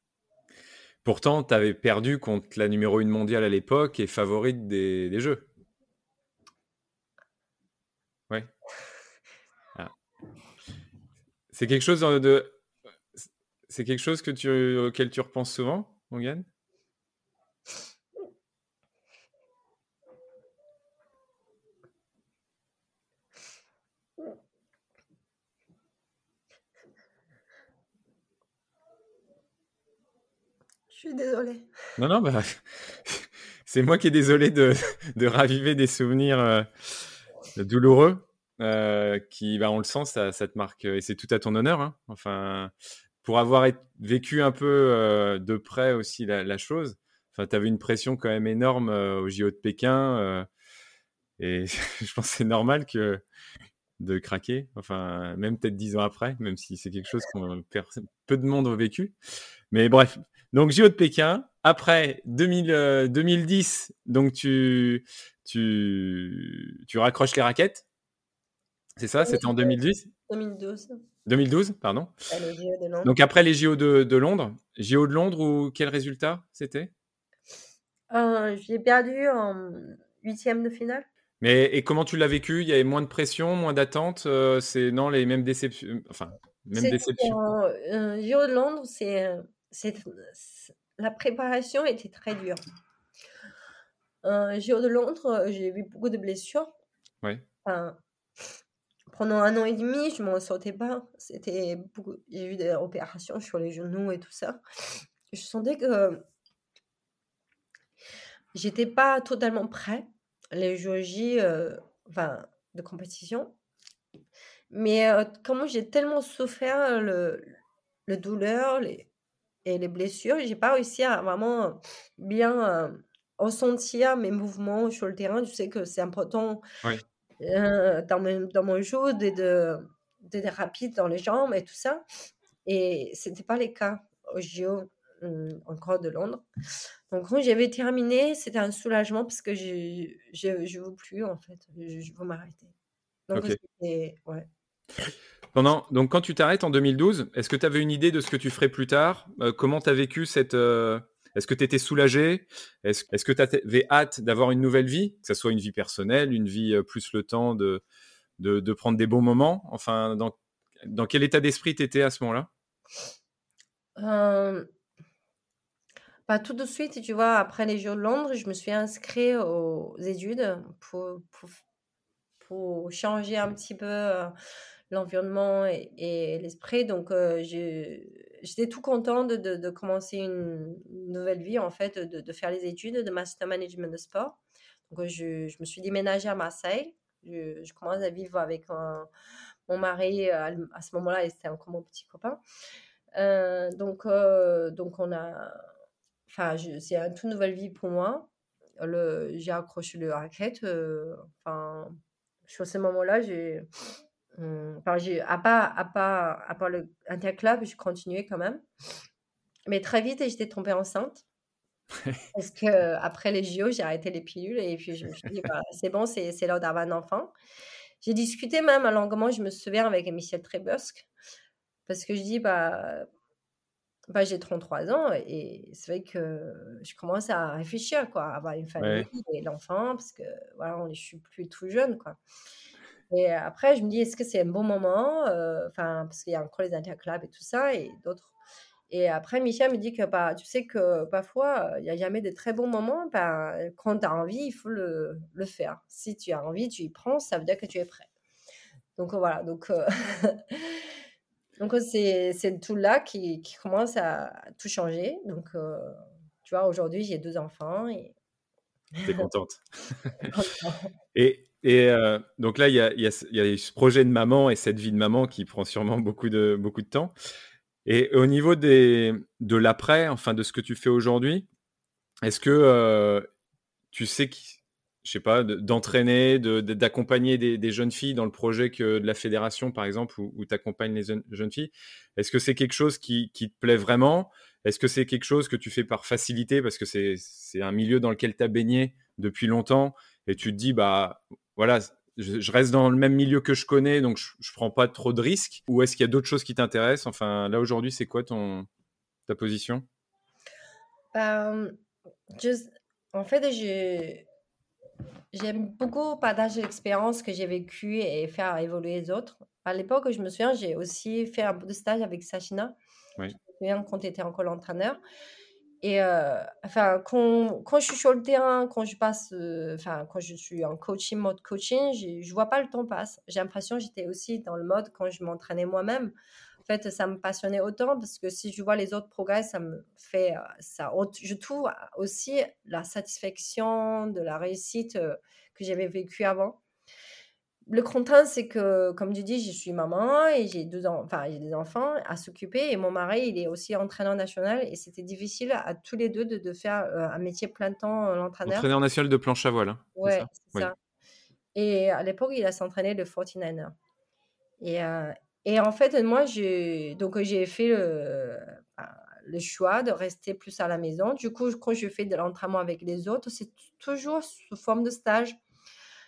Pourtant, tu avais perdu contre la numéro 1 mondiale à l'époque et favorite des, des Jeux. Ouais. Ah. C'est quelque chose de. C'est quelque chose que tu, auquel tu repenses souvent, Morgane? Suis désolée. Non, non, bah, c'est moi qui est désolé de, raviver des souvenirs euh, douloureux. Euh, qui, bah, on le sent, ça, te marque, et c'est tout à ton honneur. Hein. Enfin, pour avoir vécu un peu euh, de près aussi la, chose, enfin, tu avais une pression quand même énorme au JO de Pékin, et je pense que c'est normal que de craquer, enfin, même peut-être dix ans après, même si c'est quelque chose que peu de monde a vécu. Mais bref, donc JO de Pékin. Après 2000, 2010, euh, donc tu, tu, tu raccroches les raquettes. C'est ça C'était en 2010 2012. 2012, pardon. Donc après les JO de, de, Londres. JO de Londres ou quel résultat c'était? Euh, J'ai perdu en huitième de finale. Mais et comment tu l'as vécu? Il y avait moins de pression, moins d'attente euh, C'est non les mêmes déceptions Enfin, même déceptions. JO de Londres, c'est la préparation était très dure. Euh, JO de Londres, j'ai eu beaucoup de blessures. pendant un an et demi, je ne m'en sortais pas. C'était J'ai eu des opérations sur les genoux et tout ça. Je sentais que j'étais pas totalement prêt. Les jours euh, enfin, de compétition. Mais euh, comment j'ai tellement souffert le, le douleur, les, et les blessures, j'ai pas réussi à vraiment bien ressentir mes mouvements sur le terrain. Tu sais que c'est important dans, mon, dans mon jeu de, rapide dans les jambes et tout ça. Et c'était pas le cas au JO mmh, encore de Londres. Donc quand j'avais terminé, c'était un soulagement parce que je ne veux plus en fait, je, veux m'arrêter. Donc c'était ouais donc, quand tu t'arrêtes en 2012, est-ce que tu avais une idée de ce que tu ferais plus tard? Euh, Comment tu as vécu cette. Euh, est-ce que tu étais soulagé? Est-ce que tu avais hâte d'avoir une nouvelle vie? Que ce soit une vie personnelle, une vie euh, plus le temps de, de, prendre des bons moments? Enfin, dans, quel état d'esprit tu étais à ce moment-là? Tout de suite, tu vois, après les Jeux de Londres, je me suis inscrite aux études pour, pour, pour changer un petit peu l'environnement et, l'esprit. Donc, euh, j'étais tout contente de, de, commencer une nouvelle vie, en fait, de, de, faire les études de Master Management de sport. Donc, euh, je, je me suis déménagée à Marseille. Je, commence à vivre avec mon mari. À, ce moment-là, c'était encore mon petit copain. Euh, donc, donc, on a. Enfin, c'est une toute nouvelle vie pour moi. J'ai accroché le racket. enfin, sur ce moment-là, j'ai enfin, j'ai, à part, à part, à part le interclub, j'ai continué quand même. Mais très vite, j'étais tombée enceinte. Parce que après les JO, j'ai arrêté les pilules et puis je me suis dit, bah, c'est bon, c'est, c'est l'heure d'avoir un enfant. J'ai discuté même longuement, je me souviens, avec Michel Trébusque. Parce que je dis, bah, bah, j'ai 33 ans et c'est vrai que je commence à réfléchir, quoi, à avoir une famille et l'enfant, parce que voilà, on, je suis plus tout jeune, quoi. Et après, je me dis, est-ce que c'est un bon moment euh, Enfin, parce qu'il y a encore les interclubs et tout ça, et d'autres. Et après, Michel me dit que bah, tu sais que parfois, il n'y a jamais de très bons moments. Bah, quand tu as envie, il faut le, le, faire. Si tu as envie, tu y prends, ça veut dire que tu es prêt. Donc voilà, donc euh, donc c'est tout là qui, qui, commence à tout changer. Donc euh, tu vois, aujourd'hui, j'ai deux enfants et T'es contente. et, et euh, donc là, il y a, ce projet de maman et cette vie de maman qui prend sûrement beaucoup de, beaucoup de temps. Et au niveau des, de l'après, enfin de ce que tu fais aujourd'hui, est-ce que euh, tu sais je sais pas, d'entraîner, d'accompagner des, jeunes filles dans le projet que de la fédération, par exemple, où, tu accompagnes les jeunes, filles? Est-ce que c'est quelque chose qui, te plaît vraiment? Est-ce que c'est quelque chose que tu fais par facilité? Parce que c'est un milieu dans lequel tu as baigné depuis longtemps et tu te dis, bah voilà, je, reste dans le même milieu que je connais, donc je, ne prends pas trop de risques Ou est-ce qu'il y a d'autres choses qui t'intéressent? Enfin, là aujourd'hui, c'est quoi ton, ta position? En fait, j'aime beaucoup partager l'expérience que j'ai vécue et faire évoluer les autres. À l'époque, je me souviens, j'ai aussi fait un peu de stage avec Sachina. Oui. Je me souviens quand tu étais encore l'entraîneur. Et euh, enfin, quand, je suis sur le terrain, quand je passe, euh, enfin, quand je suis en coaching, mode coaching, je vois pas le temps passe. J'ai l'impression que j'étais aussi dans le mode quand je m'entraînais moi-même. En fait, ça me passionnait autant parce que si je vois les autres progrès, ça me fait, euh, ça, je trouve aussi la satisfaction de la réussite que j'avais vécue avant le contrainte, c'est que, comme tu dis, je suis maman et j'ai deux enfin, j'ai des enfants à s'occuper et mon mari, il est aussi entraîneur national et c'était difficile à tous les deux de, faire euh, un métier plein temps, euh, l'entraîneur. Entraîneur national de planche à voile. Hein, ouais, c'est ça. Et à l'époque, il a s'entraîné le 49er. Et, euh, et en fait, moi, j'ai donc j'ai fait le, le choix de rester plus à la maison. Du coup, quand je fais de l'entraînement avec les autres, c'est toujours sous forme de stage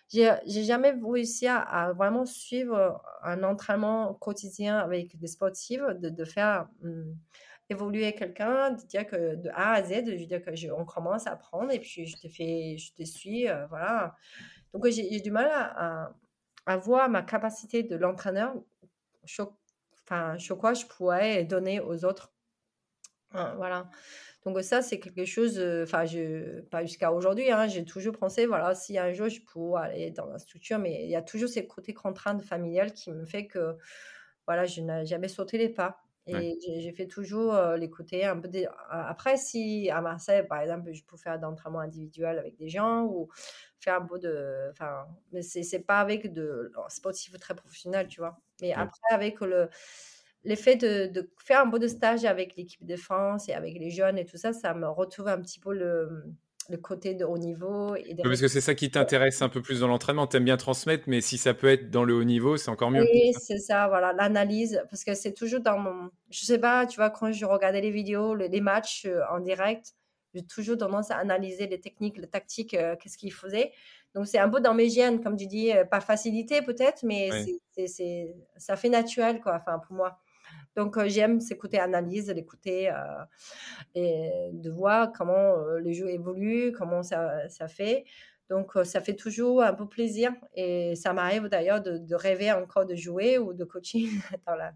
j'ai jamais réussi à, vraiment suivre un entraînement quotidien avec des sportifs, de, de faire mmh, évoluer quelqu'un, de dire que de A à Z, dire que on commence à apprendre et puis je te fais, je te suis, euh, voilà. Donc j'ai du mal à, à, voir ma capacité de l'entraîneur, enfin, sur quoi je pourrais donner aux autres. Hein, voilà. Donc ça, c'est quelque chose, enfin, je pas jusqu'à aujourd'hui, hein, j'ai toujours pensé, voilà, si un jour je pourrais aller dans la structure, mais il y a toujours ces côtés contraintes familiales qui me fait que, voilà, je n'ai jamais sauté les pas. Et j'ai fait toujours les côtés un peu. Après, si à Marseille, par exemple, je peux faire d'entraînement individuel avec des gens ou faire un peu de. Enfin, mais c'est pas avec de sportif très professionnel, tu vois. Mais après, avec le l'effet de, de, faire un peu de stage avec l'équipe de France et avec les jeunes et tout ça, ça me retrouve un petit peu le, le côté de haut niveau. Et parce que c'est ça qui t'intéresse un peu plus dans l'entraînement. Tu aimes bien transmettre, mais si ça peut être dans le haut niveau, c'est encore mieux. Oui, c'est ça, voilà, l'analyse. Parce que c'est toujours dans mon. Je sais pas, tu vois, quand je regardais les vidéos, les, matchs euh, en direct, j'ai toujours tendance à analyser les techniques, les tactiques, euh, qu'est-ce qu'ils faisaient. Donc c'est un peu dans mes gènes, comme tu dis, euh, pas facilité peut-être, mais c'est, ça fait naturel, quoi, enfin, pour moi. Donc, j'aime ces côtés analyse, l'écouter et de voir comment les jeux évoluent, comment ça, ça fait. Donc, ça fait toujours un peu plaisir. Et ça m'arrive d'ailleurs de, rêver encore de jouer ou de coaching dans la.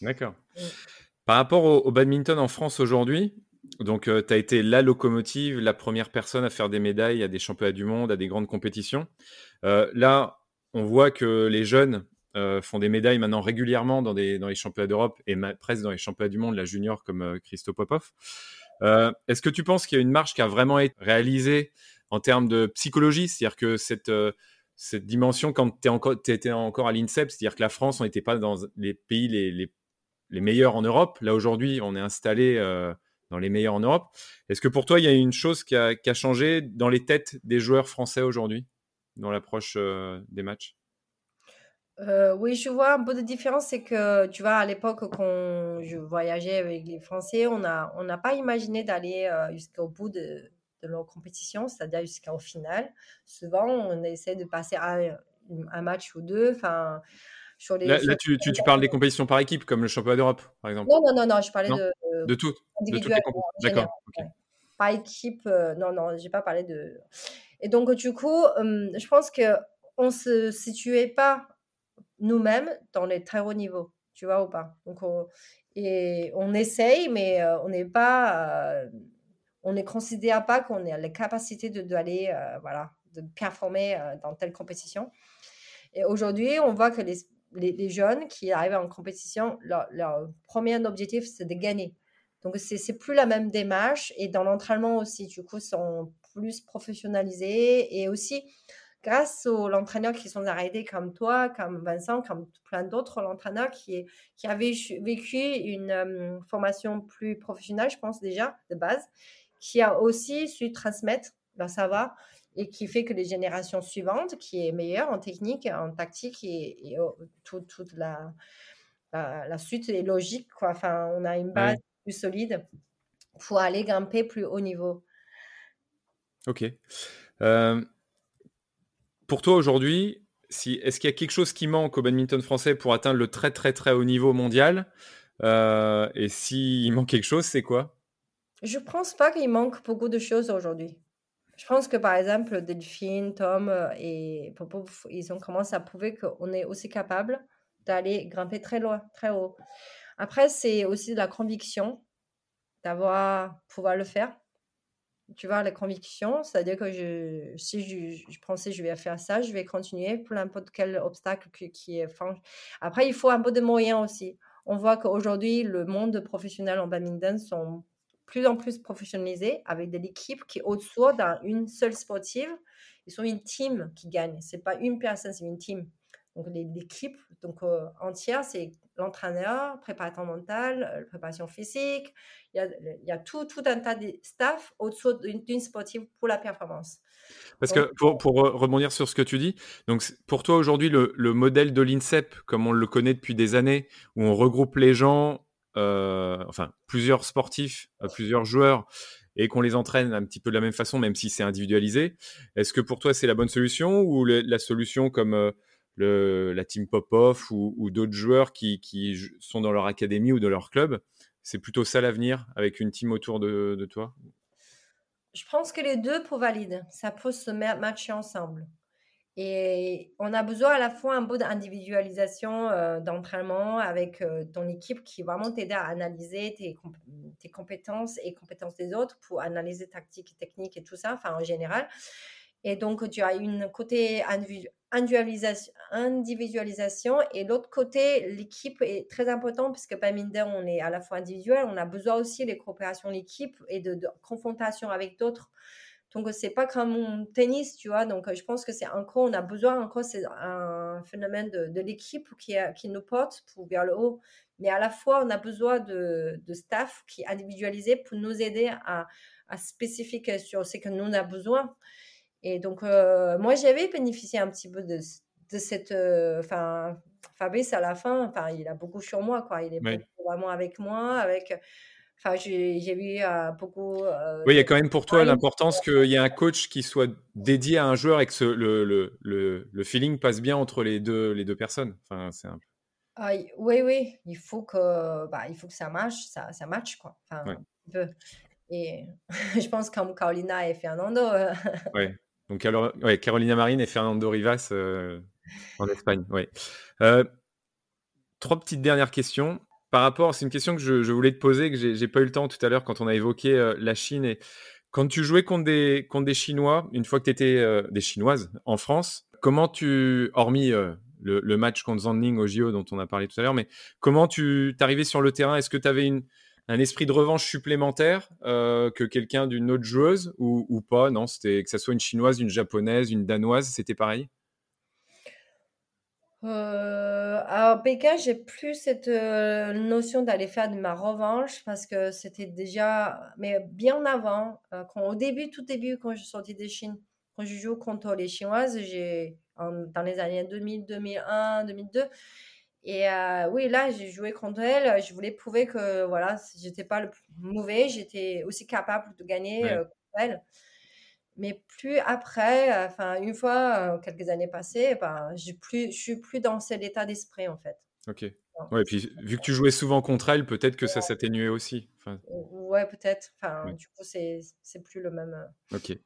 D'accord. Mmh. Par rapport au, badminton en France aujourd'hui, donc tu as été la locomotive, la première personne à faire des médailles à des championnats du monde, à des grandes compétitions. là, on voit que les jeunes euh, font des médailles maintenant régulièrement dans, les championnats d'Europe et presque dans les championnats du monde, la junior comme euh, Popov. Euh, est-ce que tu penses qu'il y a une marche qui a vraiment été réalisée en termes de psychologie? C'est-à-dire que cette, cette dimension, quand tu étais encore à l'INSEP, c'est-à-dire que la France, on n'était pas dans les pays les, meilleurs en Europe. Là, aujourd'hui, on est installé dans les meilleurs en Europe. Est-ce que pour toi, il y a une chose qui a changé dans les têtes des joueurs français aujourd'hui, dans l'approche des matchs? Euh, oui, je vois un peu de différence, c'est que, tu vois, à l'époque, quand je voyageais avec les Français, on n'a on n'a pas imaginé d'aller euh, jusqu'au bout de, de leur compétition, c'est-à-dire jusqu'au final. Souvent, on essaie de passer un, un match ou deux. Enfin, sur les, là, tu, tu, tu, parles des compétitions par équipe, comme le championnat d'Europe, par exemple Non, non, non, non je parlais de, de tout, de toutes les compétitions. D'accord. Par équipe, euh, non, non, j'ai pas parlé de. Et donc, du coup, je pense que on se situait pas nous-mêmes dans les très hauts niveaux, tu vois ou pas? Donc, on, et on essaye, mais euh, on n'est pas, euh, on ne considère pas qu'on a les capacités de d'aller, euh, voilà, de performer dans telle compétition. Et aujourd'hui, on voit que les, les, jeunes qui arrivent en compétition, leur, premier objectif, c'est de gagner. Donc, c'est plus la même démarche. Et dans l'entraînement aussi, du coup, sont plus professionnalisés. Et aussi, grâce aux entraîneurs qui sont arrêtés comme toi, comme Vincent, comme plein d'autres entraîneurs qui, qui avaient vécu une euh, formation plus professionnelle, je pense déjà, de base, qui a aussi su transmettre leur savoir et qui fait que les générations suivantes, qui est meilleure en technique, en tactique et, toute la, la, suite est logique. Quoi. Enfin, on a une base plus solide pour aller grimper plus haut niveau. Ok. Euh, pour toi aujourd'hui, si, est-ce qu'il y a quelque chose qui manque au badminton français pour atteindre le très très très haut niveau mondial euh, Et s'il manque quelque chose, c'est quoi? Je ne pense pas qu'il manque beaucoup de choses aujourd'hui. Je pense que par exemple, Delphine, Tom euh, et Popov, ils ont commencé à prouver qu'on est aussi capable d'aller grimper très loin, très haut. Après, c'est aussi de la conviction d'avoir pouvoir le faire. Tu vois, la conviction, c'est-à-dire que si je, je, pensais je vais faire ça, je vais continuer pour n'importe quel obstacle qui, est. après, il faut un peu de moyens aussi. On voit qu'aujourd'hui, le monde professionnel en badminton sont plus en plus professionnalisés avec des équipes qui, au-dessous d'une seule sportive, ils sont une team qui gagne. C'est pas une personne, c'est une team. Donc l'équipe donc euh, entière, c'est l'entraîneur, préparateur mental, euh, préparation physique. Il y a, il y a tout, tout, un tas de staff au-dessous d'une sportive pour la performance. Parce que pour, pour, rebondir sur ce que tu dis, donc pour toi aujourd'hui le, le, modèle de l'INSEP, comme on le connaît depuis des années, où on regroupe les gens, euh, enfin plusieurs sportifs, plusieurs joueurs, et qu'on les entraîne un petit peu de la même façon, même si c'est individualisé, est-ce que pour toi c'est la bonne solution ou la solution comme la team Popov ou, ou d'autres joueurs qui, sont dans leur académie ou dans leur club. C'est plutôt ça l'avenir avec une team autour de, toi? Je pense que les deux pour valider. Ça peut se matcher ensemble. Et on a besoin à la fois un peu d'individualisation euh, d'entraînement avec euh, ton équipe qui va vraiment t'aider à analyser tes, tes, compétences et compétences des autres pour analyser tactique, technique et tout ça, enfin en général. Et donc, tu as une côté individualisation, et l'autre côté, l'équipe est très important parce que pas mine on est à la fois individuel, on a besoin aussi des coopérations l'équipe et de, confrontation avec d'autres. Donc, c'est pas comme un tennis, tu vois. Donc, je pense que c'est encore, on a besoin encore, c'est un phénomène de, l'équipe qui, qui nous porte pour vers le haut. Mais à la fois, on a besoin de, de staff qui est individualisé pour nous aider à, à spécifier sur ce que nous on a besoin. Et donc, euh, moi, j'avais bénéficié un petit peu de, de cette. Euh, enfin, Fabrice, à la fin, enfin, il a beaucoup sur moi, quoi. Il est vraiment avec moi, avec. Enfin, j'ai vu euh, beaucoup. oui, il y a quand même pour toi l'importance qu'il y ait un coach qui soit dédié à un joueur et que ce, le, le, le, le, feeling passe bien entre les deux, les deux personnes. Enfin, c'est un... ah, oui, oui, il faut que, bah, il faut que ça marche, ça, ça match, quoi. Enfin, un peu. Et je pense comme Carolina et Fernando. oui. Donc Carolina Marine et Fernando Rivas euh, en Espagne. Euh, trois petites dernières questions. Par rapport, c'est une question que je, voulais te poser, que j'ai pas eu le temps tout à l'heure quand on a évoqué euh, la Chine. Et quand tu jouais contre des, contre des Chinois, une fois que tu étais des Chinoises en France, comment tu, hormis le, match contre Zanding au JO dont on a parlé tout à l'heure, mais comment tu t'arrivais sur le terrain? Est-ce que tu avais une, un esprit de revanche supplémentaire euh, que quelqu'un d'une autre joueuse ou, pas Non, c'était que ça soit une chinoise, une japonaise, une danoise, c'était pareil? Euh, alors Pékin, j'ai plus cette euh, notion d'aller faire de ma revanche parce que c'était déjà, mais bien avant, quand, au début, tout début, quand je sortais de Chine, quand je joue contre les Chinoises, j'ai dans les années 2000, 2001, 2002, et euh, oui, là, j'ai joué contre elle. Je voulais prouver que voilà, j'étais pas le plus mauvais, j'étais aussi capable de gagner euh, contre elle. Mais plus après, euh, enfin une fois, quelques années passées, ben, j'ai plus, je suis plus dans cet état d'esprit en fait. Ok. Ouais, et puis vu que tu jouais souvent contre elle, peut-être que ça s'atténuait aussi. Enfin... Ouais, peut-être. Enfin, du coup, c'est, c'est plus le même. Ok.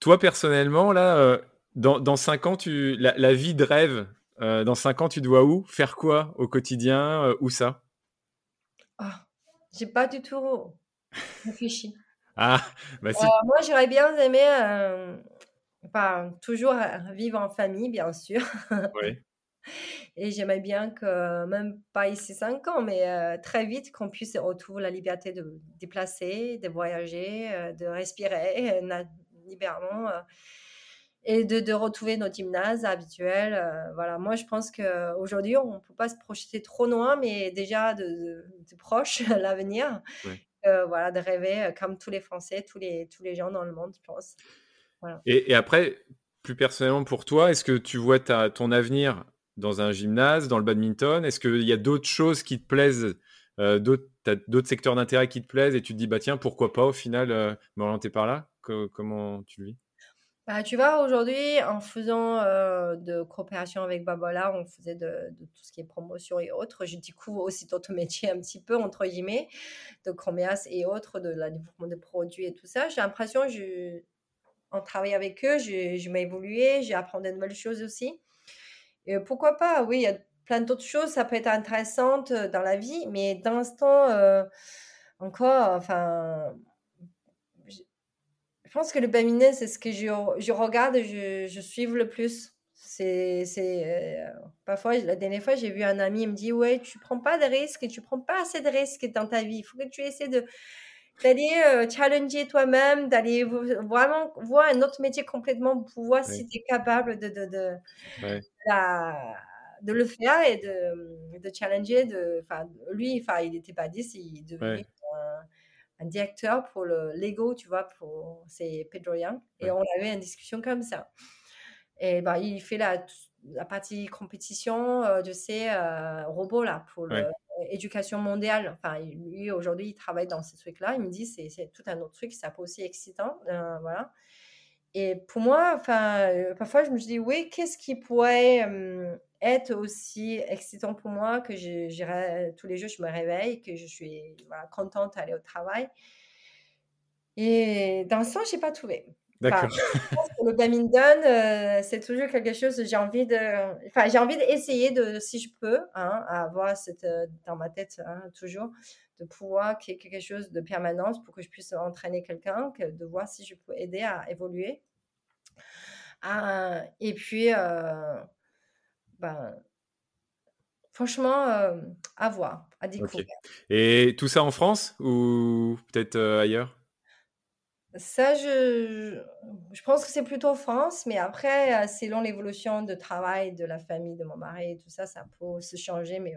Toi, personnellement, là, dans, dans 5 ans, tu, la, la vie de rêve euh, dans 5 ans, tu dois où? Faire quoi au quotidien? Euh, Où ça? Ah, J'ai pas du tout réfléchi. ah, bah si. Euh, moi, j'aurais bien aimé, enfin, toujours vivre en famille, bien sûr. Oui. Et j'aimerais bien que, même pas ici 5 ans, mais très vite, qu'on puisse retrouver la liberté de déplacer, de voyager, de respirer librement et de, de, retrouver nos gymnases habituels. Euh, voilà, moi je pense qu'aujourd'hui on ne peut pas se projeter trop loin, mais déjà de, de, proche l'avenir. Euh, voilà, de rêver euh, comme tous les Français, tous les, tous les gens dans le monde, je pense. Et, après, plus personnellement pour toi, est-ce que tu vois ta, ton avenir dans un gymnase, dans le badminton? Est-ce qu'il y a d'autres choses qui te plaisent euh, d'autres, secteurs d'intérêt qui te plaisent et tu te dis, bah tiens, pourquoi pas au final m'orienter par là? Comment tu le vis? Bah, tu vois, aujourd'hui, en faisant euh, de coopération avec Babola, on faisait de, tout ce qui est promotion et autres. Je découvre aussi d'autres métiers un petit peu, entre guillemets, de commerce et autres, de la développement de produits et tout ça. J'ai l'impression, en travaillant avec eux, je, je évolué, j'ai appris de nouvelles choses aussi. Et pourquoi pas, oui, il y a plein d'autres choses, ça peut être intéressant dans la vie, mais dans l'instant, euh, encore, enfin, je pense que le badminton, c'est ce que je, je regarde et je, je suis le plus. C'est, c'est euh, parfois, la dernière fois, j'ai vu un ami, il me dit Ouais, tu prends pas de risques, tu prends pas assez de risques dans ta vie. Il faut que tu essaies de, d'aller euh, challenger toi-même, d'aller vraiment voir un autre métier complètement pour voir si tu es capable de, de, de, de, le faire et de, de challenger. De, lui, il n'était pas 10, il devenait un directeur pour le Lego, tu vois, pour c'est Pedro Young. Et on avait une discussion comme ça. Et bah, il fait la, la partie compétition euh, de ces euh, robots là pour l'éducation mondiale. Enfin, lui aujourd'hui, il travaille dans ces trucs-là. Il me dit c'est c'est tout un autre truc, ça peut aussi excitant, euh, voilà. Et pour moi, enfin, parfois je me dis oui, qu'est-ce qui pourrait être aussi excitant pour moi que je, tous les jours je me réveille, que je suis contente d'aller au travail. Et dans ce sens, je n'ai pas trouvé. D'accord. le badminton, euh, c'est toujours quelque chose j'ai envie de. Enfin, j'ai envie d'essayer de, si je peux, hein, avoir cette, euh, dans ma tête hein, toujours, de pouvoir qu'il y ait quelque chose de permanence pour que je puisse entraîner quelqu'un, de voir si je peux aider à évoluer. Ah, et puis, euh, ben, franchement, euh, à voir, à découvrir. Et tout ça en France ou peut-être euh, ailleurs? Ça, je, je pense que c'est plutôt France, mais après, euh, selon l'évolution de travail de la famille de mon mari et tout ça, ça peut se changer. Mais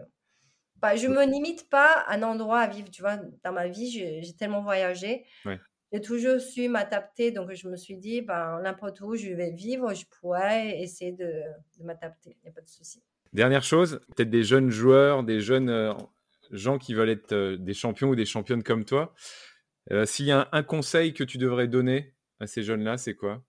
bah, je ne me limite pas à un endroit à vivre. Tu vois, dans ma vie, j'ai tellement voyagé. J'ai toujours su m'adapter, donc je me suis dit, ben, n'importe où je vais vivre, je pourrais essayer de, de m'adapter, il n'y a pas de souci. Dernière chose, peut-être des jeunes joueurs, des jeunes euh, gens qui veulent être euh, des champions ou des championnes comme toi. Euh, s'il y a un, conseil que tu devrais donner à ces jeunes-là, c'est quoi?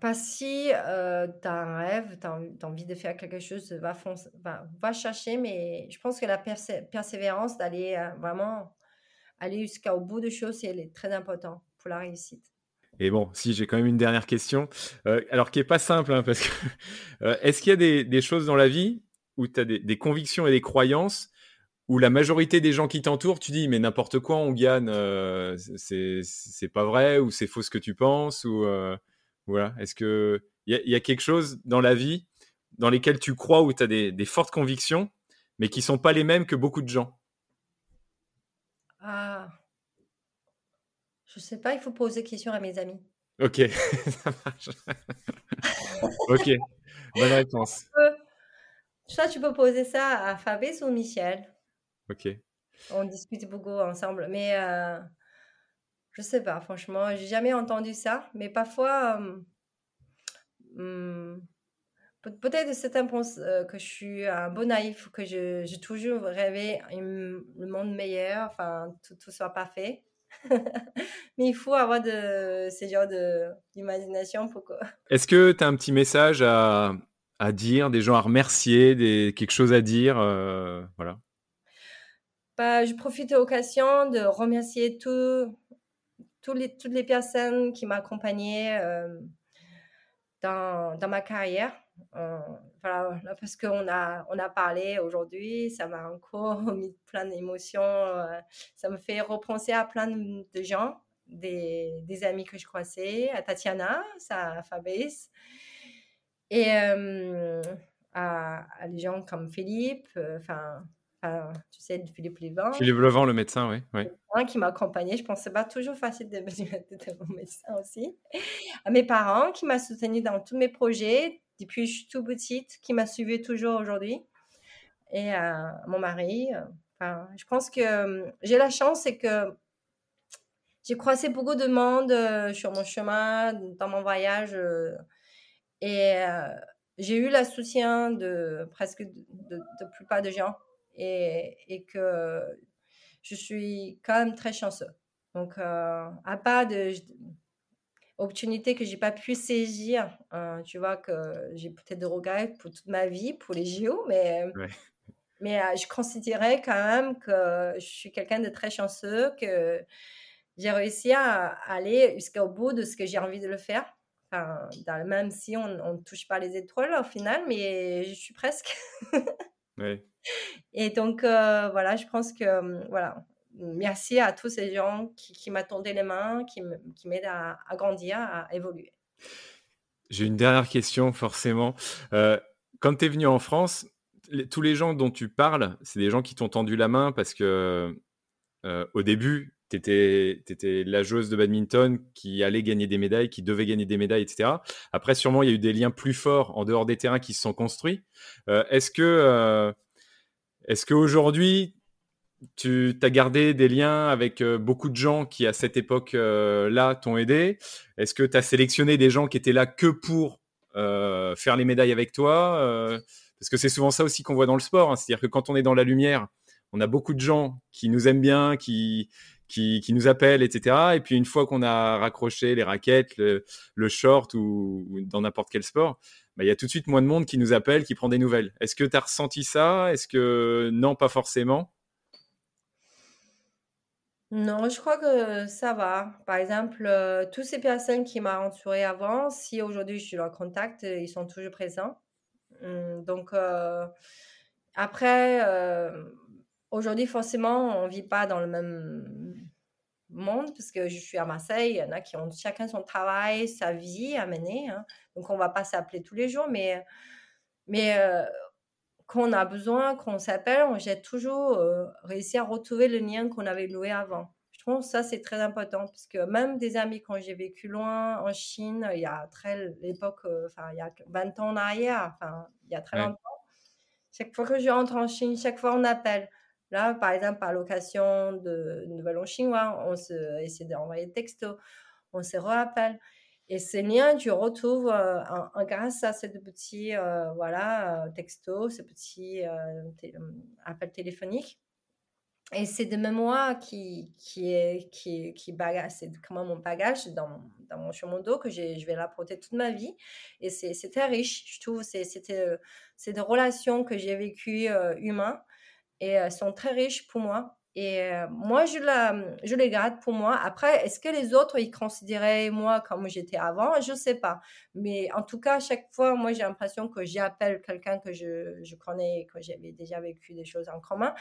Pas si tu as un rêve, tu as, envie de faire quelque chose, va, foncer, va, va chercher, mais je pense que la persévérance d'aller vraiment aller jusqu'au bout de choses, c'est très important pour la réussite. Et bon, si j'ai quand même une dernière question, euh, alors qui est pas simple, hein, parce que euh, est-ce qu'il y a des, choses dans la vie où tu as des, convictions et des croyances où la majorité des gens qui t'entourent, tu dis mais n'importe quoi, on gagne, euh, c'est pas vrai ou c'est faux ce que tu penses ou voilà. Est-ce que il y, a quelque chose dans la vie dans lesquelles tu crois où tu as des, des fortes convictions, mais qui sont pas les mêmes que beaucoup de gens? Ah. Je sais pas, il faut poser question à mes amis. Ok, ça marche. ok, bonne réponse. Ça, tu peux poser ça à Fabrice ou Michel. Ok. On discute beaucoup ensemble, mais euh, je sais pas, franchement, j'ai jamais entendu ça, mais parfois, euh, Peut-être c'est un euh, que je suis un bon naïf, que j'ai toujours rêvé un monde meilleur, enfin, tout, tout soit parfait. Mais il faut avoir de, ces genres d'imagination pour Est-ce que tu as un petit message à, à, dire, des gens à remercier, des, quelque chose à dire euh, voilà? Bah, je profite de l'occasion de remercier tout, les, toutes les personnes qui m'accompagnaient euh, dans, dans ma carrière euh, voilà, parce qu'on a, on a parlé aujourd'hui, ça m'a encore mis plein d'émotions. Euh, ça me fait repenser à plein de gens, des, des amis que je croisais, à Tatiana, à Fabrice, et euh, à, à, des gens comme Philippe, enfin, tu sais, Philippe Levent. Philippe Levent, le médecin, oui. oui. Qui m'a accompagné. Je pense que ce pas toujours facile de être mon médecin aussi. À mes parents qui m'ont soutenu dans tous mes projets, depuis je suis tout petite, qui m'a suivi toujours aujourd'hui. Et mon mari. Enfin, je pense que j'ai la chance, c'est que j'ai croisé beaucoup de monde sur mon chemin, dans mon voyage. et j'ai eu le soutien de presque de, de, plupart de gens. Et, et, que je suis quand même très chanceux. Donc, à part de opportunités que j'ai pas pu saisir. Hein, tu vois que j'ai peut-être de regrets pour toute ma vie, pour les JO, mais, mais je considérais quand même que je suis quelqu'un de très chanceux, que j'ai réussi à aller jusqu'au bout de ce que j'ai envie de le faire. Enfin, dans, même si on ne touche pas les étoiles au final, mais je suis presque. Et donc, voilà, je pense que voilà, merci à tous ces gens qui, qui m'attendaient les mains, qui m'aident à, grandir, à évoluer. J'ai une dernière question, forcément. Euh, quand tu es venu en France, tous les gens dont tu parles, c'est des gens qui t'ont tendu la main parce que euh, au début, tu étais, la joueuse de badminton qui allait gagner des médailles, qui devait gagner des médailles, etc. Après, sûrement, il y a eu des liens plus forts en dehors des terrains qui se sont construits. Euh, est-ce que, est-ce qu'aujourd'hui, tu as gardé des liens avec beaucoup de gens qui, à cette époque-là, t'ont aidé? Est-ce que tu as sélectionné des gens qui étaient là que pour faire les médailles avec toi Parce que c'est souvent ça aussi qu'on voit dans le sport. Hein. C'est-à-dire que quand on est dans la lumière, on a beaucoup de gens qui nous aiment bien, qui, qui, nous appellent, etc. Et puis une fois qu'on a raccroché les raquettes, le, short ou, dans n'importe quel sport, bah, il y a tout de suite moins de monde qui nous appelle, qui prend des nouvelles. Est-ce que tu as ressenti ça? Est-ce que non, pas forcément? Non, je crois que ça va. Par exemple, euh, toutes ces personnes qui m'ont entouré avant, si aujourd'hui je leur contact, euh, ils sont toujours présents. Hum, donc, euh, après, aujourd'hui, forcément, on ne vit pas dans le même monde parce que je suis à Marseille. Il y en a qui ont chacun son travail, sa vie à mener. Hein. donc, on ne va pas s'appeler tous les jours, mais, mais qu'on a besoin, qu'on s'appelle, on j'ai toujours euh, réussi à retrouver le lien qu'on avait loué avant. Je pense que ça, c'est très important parce que même des amis, quand j'ai vécu loin en Chine, il y a très l'époque, euh, enfin, il y a 20 ans en arrière, enfin, il y a très longtemps, chaque fois que je rentre en Chine, chaque fois on appelle. Là, par exemple, par l'occasion de Nouvel An chinois, on se essaie d'envoyer des textos, on se rappelle. Et ces liens, tu retrouves euh, grâce à ces petits euh, voilà, euh, textos, ces petits appels téléphoniques. Et c'est de mémoire qui, qui est qui, qui bagage, c'est comment mon bagage dans, dans mon, sur mon dos que je vais l'apporter toute ma vie. Et c'est très riche, je trouve. C'était c'est des relations que j'ai vécues humaines et elles sont très riches pour moi. Et euh, moi, je, la, je les garde pour moi. Après, est-ce que les autres, ils considéraient moi comme j'étais avant? Je ne sais pas. Mais en tout cas, chaque fois, moi, j'ai l'impression que j'appelle quelqu'un que je, je connais, que j'avais déjà vécu des choses en commun.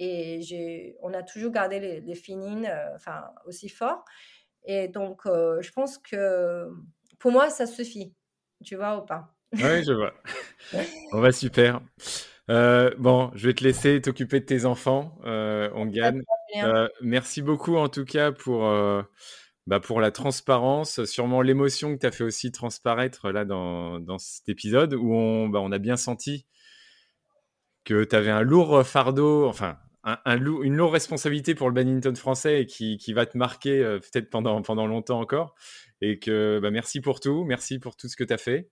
Et on a toujours gardé les, les finines euh, enfin, aussi fort. Et donc, euh, je pense que pour moi, ça suffit. Tu vois ou pas? Oui, je vois. on va super. Euh, bon, je vais te laisser t'occuper de tes enfants, euh, on gagne. Euh, merci beaucoup en tout cas pour, bah, pour la transparence, sûrement l'émotion que tu as fait aussi transparaître là dans, dans cet épisode où on, bah, on a bien senti que tu avais un lourd fardeau, enfin un, une lourde responsabilité pour le badminton français et qui, qui va te marquer peut-être pendant, pendant longtemps encore. Et que bah, merci pour tout, merci pour tout ce que tu as fait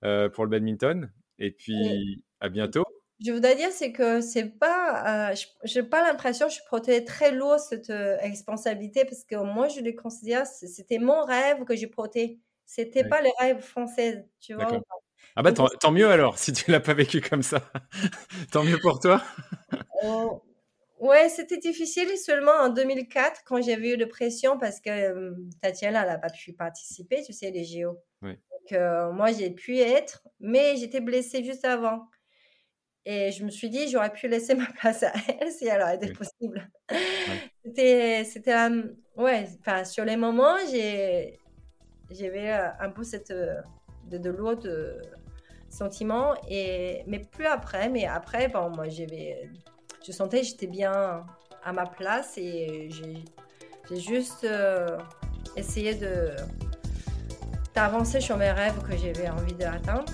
pour le badminton. Et puis à bientôt je voudrais dire, c'est que c'est pas, euh, je n'ai pas l'impression que je portais très lourd cette euh, responsabilité parce que moi, je le considère, c'était mon rêve que j'ai porté. C'était pas le rêve français, tu vois. Ah bah tant, mieux alors, si tu l'as pas vécu comme ça. tant mieux pour toi. oh, ouais, c'était difficile seulement en 2004 quand j'avais eu de pression parce que euh, Tatiana, elle n'a pas pu participer, tu sais, les JO. Donc, moi, j'ai pu être, mais j'étais blessée juste avant. Et je me suis dit, j'aurais pu laisser ma place à elle si elle aurait été possible. C'était, c'était, ouais, enfin, sur les moments, j'ai, j'avais euh, un peu cette, euh, de, de l'autre sentiment, et, mais plus après, mais après, bon, moi, j'avais, je sentais que j'étais bien à ma place et j'ai, j'ai juste euh, essayé de, d'avancer sur mes rêves que j'avais envie d'atteindre.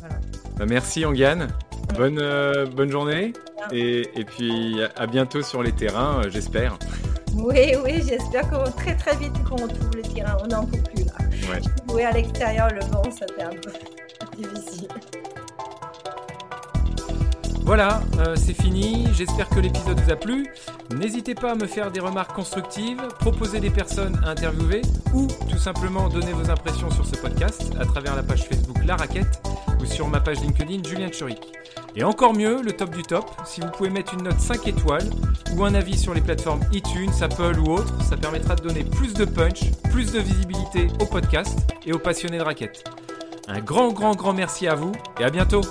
Voilà. Bah, merci, Angane. Bonne, euh, bonne journée et, et puis à bientôt sur les terrains, euh, j'espère. Oui, oui, j'espère que très très vite qu'on retrouve le terrain. On n'en peut plus là. Ouais. Jouer à l'extérieur, le vent, ça fait un peu difficile. Voilà, euh, c'est fini. J'espère que l'épisode vous a plu. N'hésitez pas à me faire des remarques constructives, proposer des personnes à interviewer ou tout simplement donner vos impressions sur ce podcast à travers la page Facebook La Raquette ou sur ma page LinkedIn Julien Choric. Et encore mieux, le top du top, si vous pouvez mettre une note 5 étoiles ou un avis sur les plateformes iTunes, Apple ou autres, ça permettra de donner plus de punch, plus de visibilité au podcast et aux passionnés de raquettes. Un grand, grand, grand merci à vous et à bientôt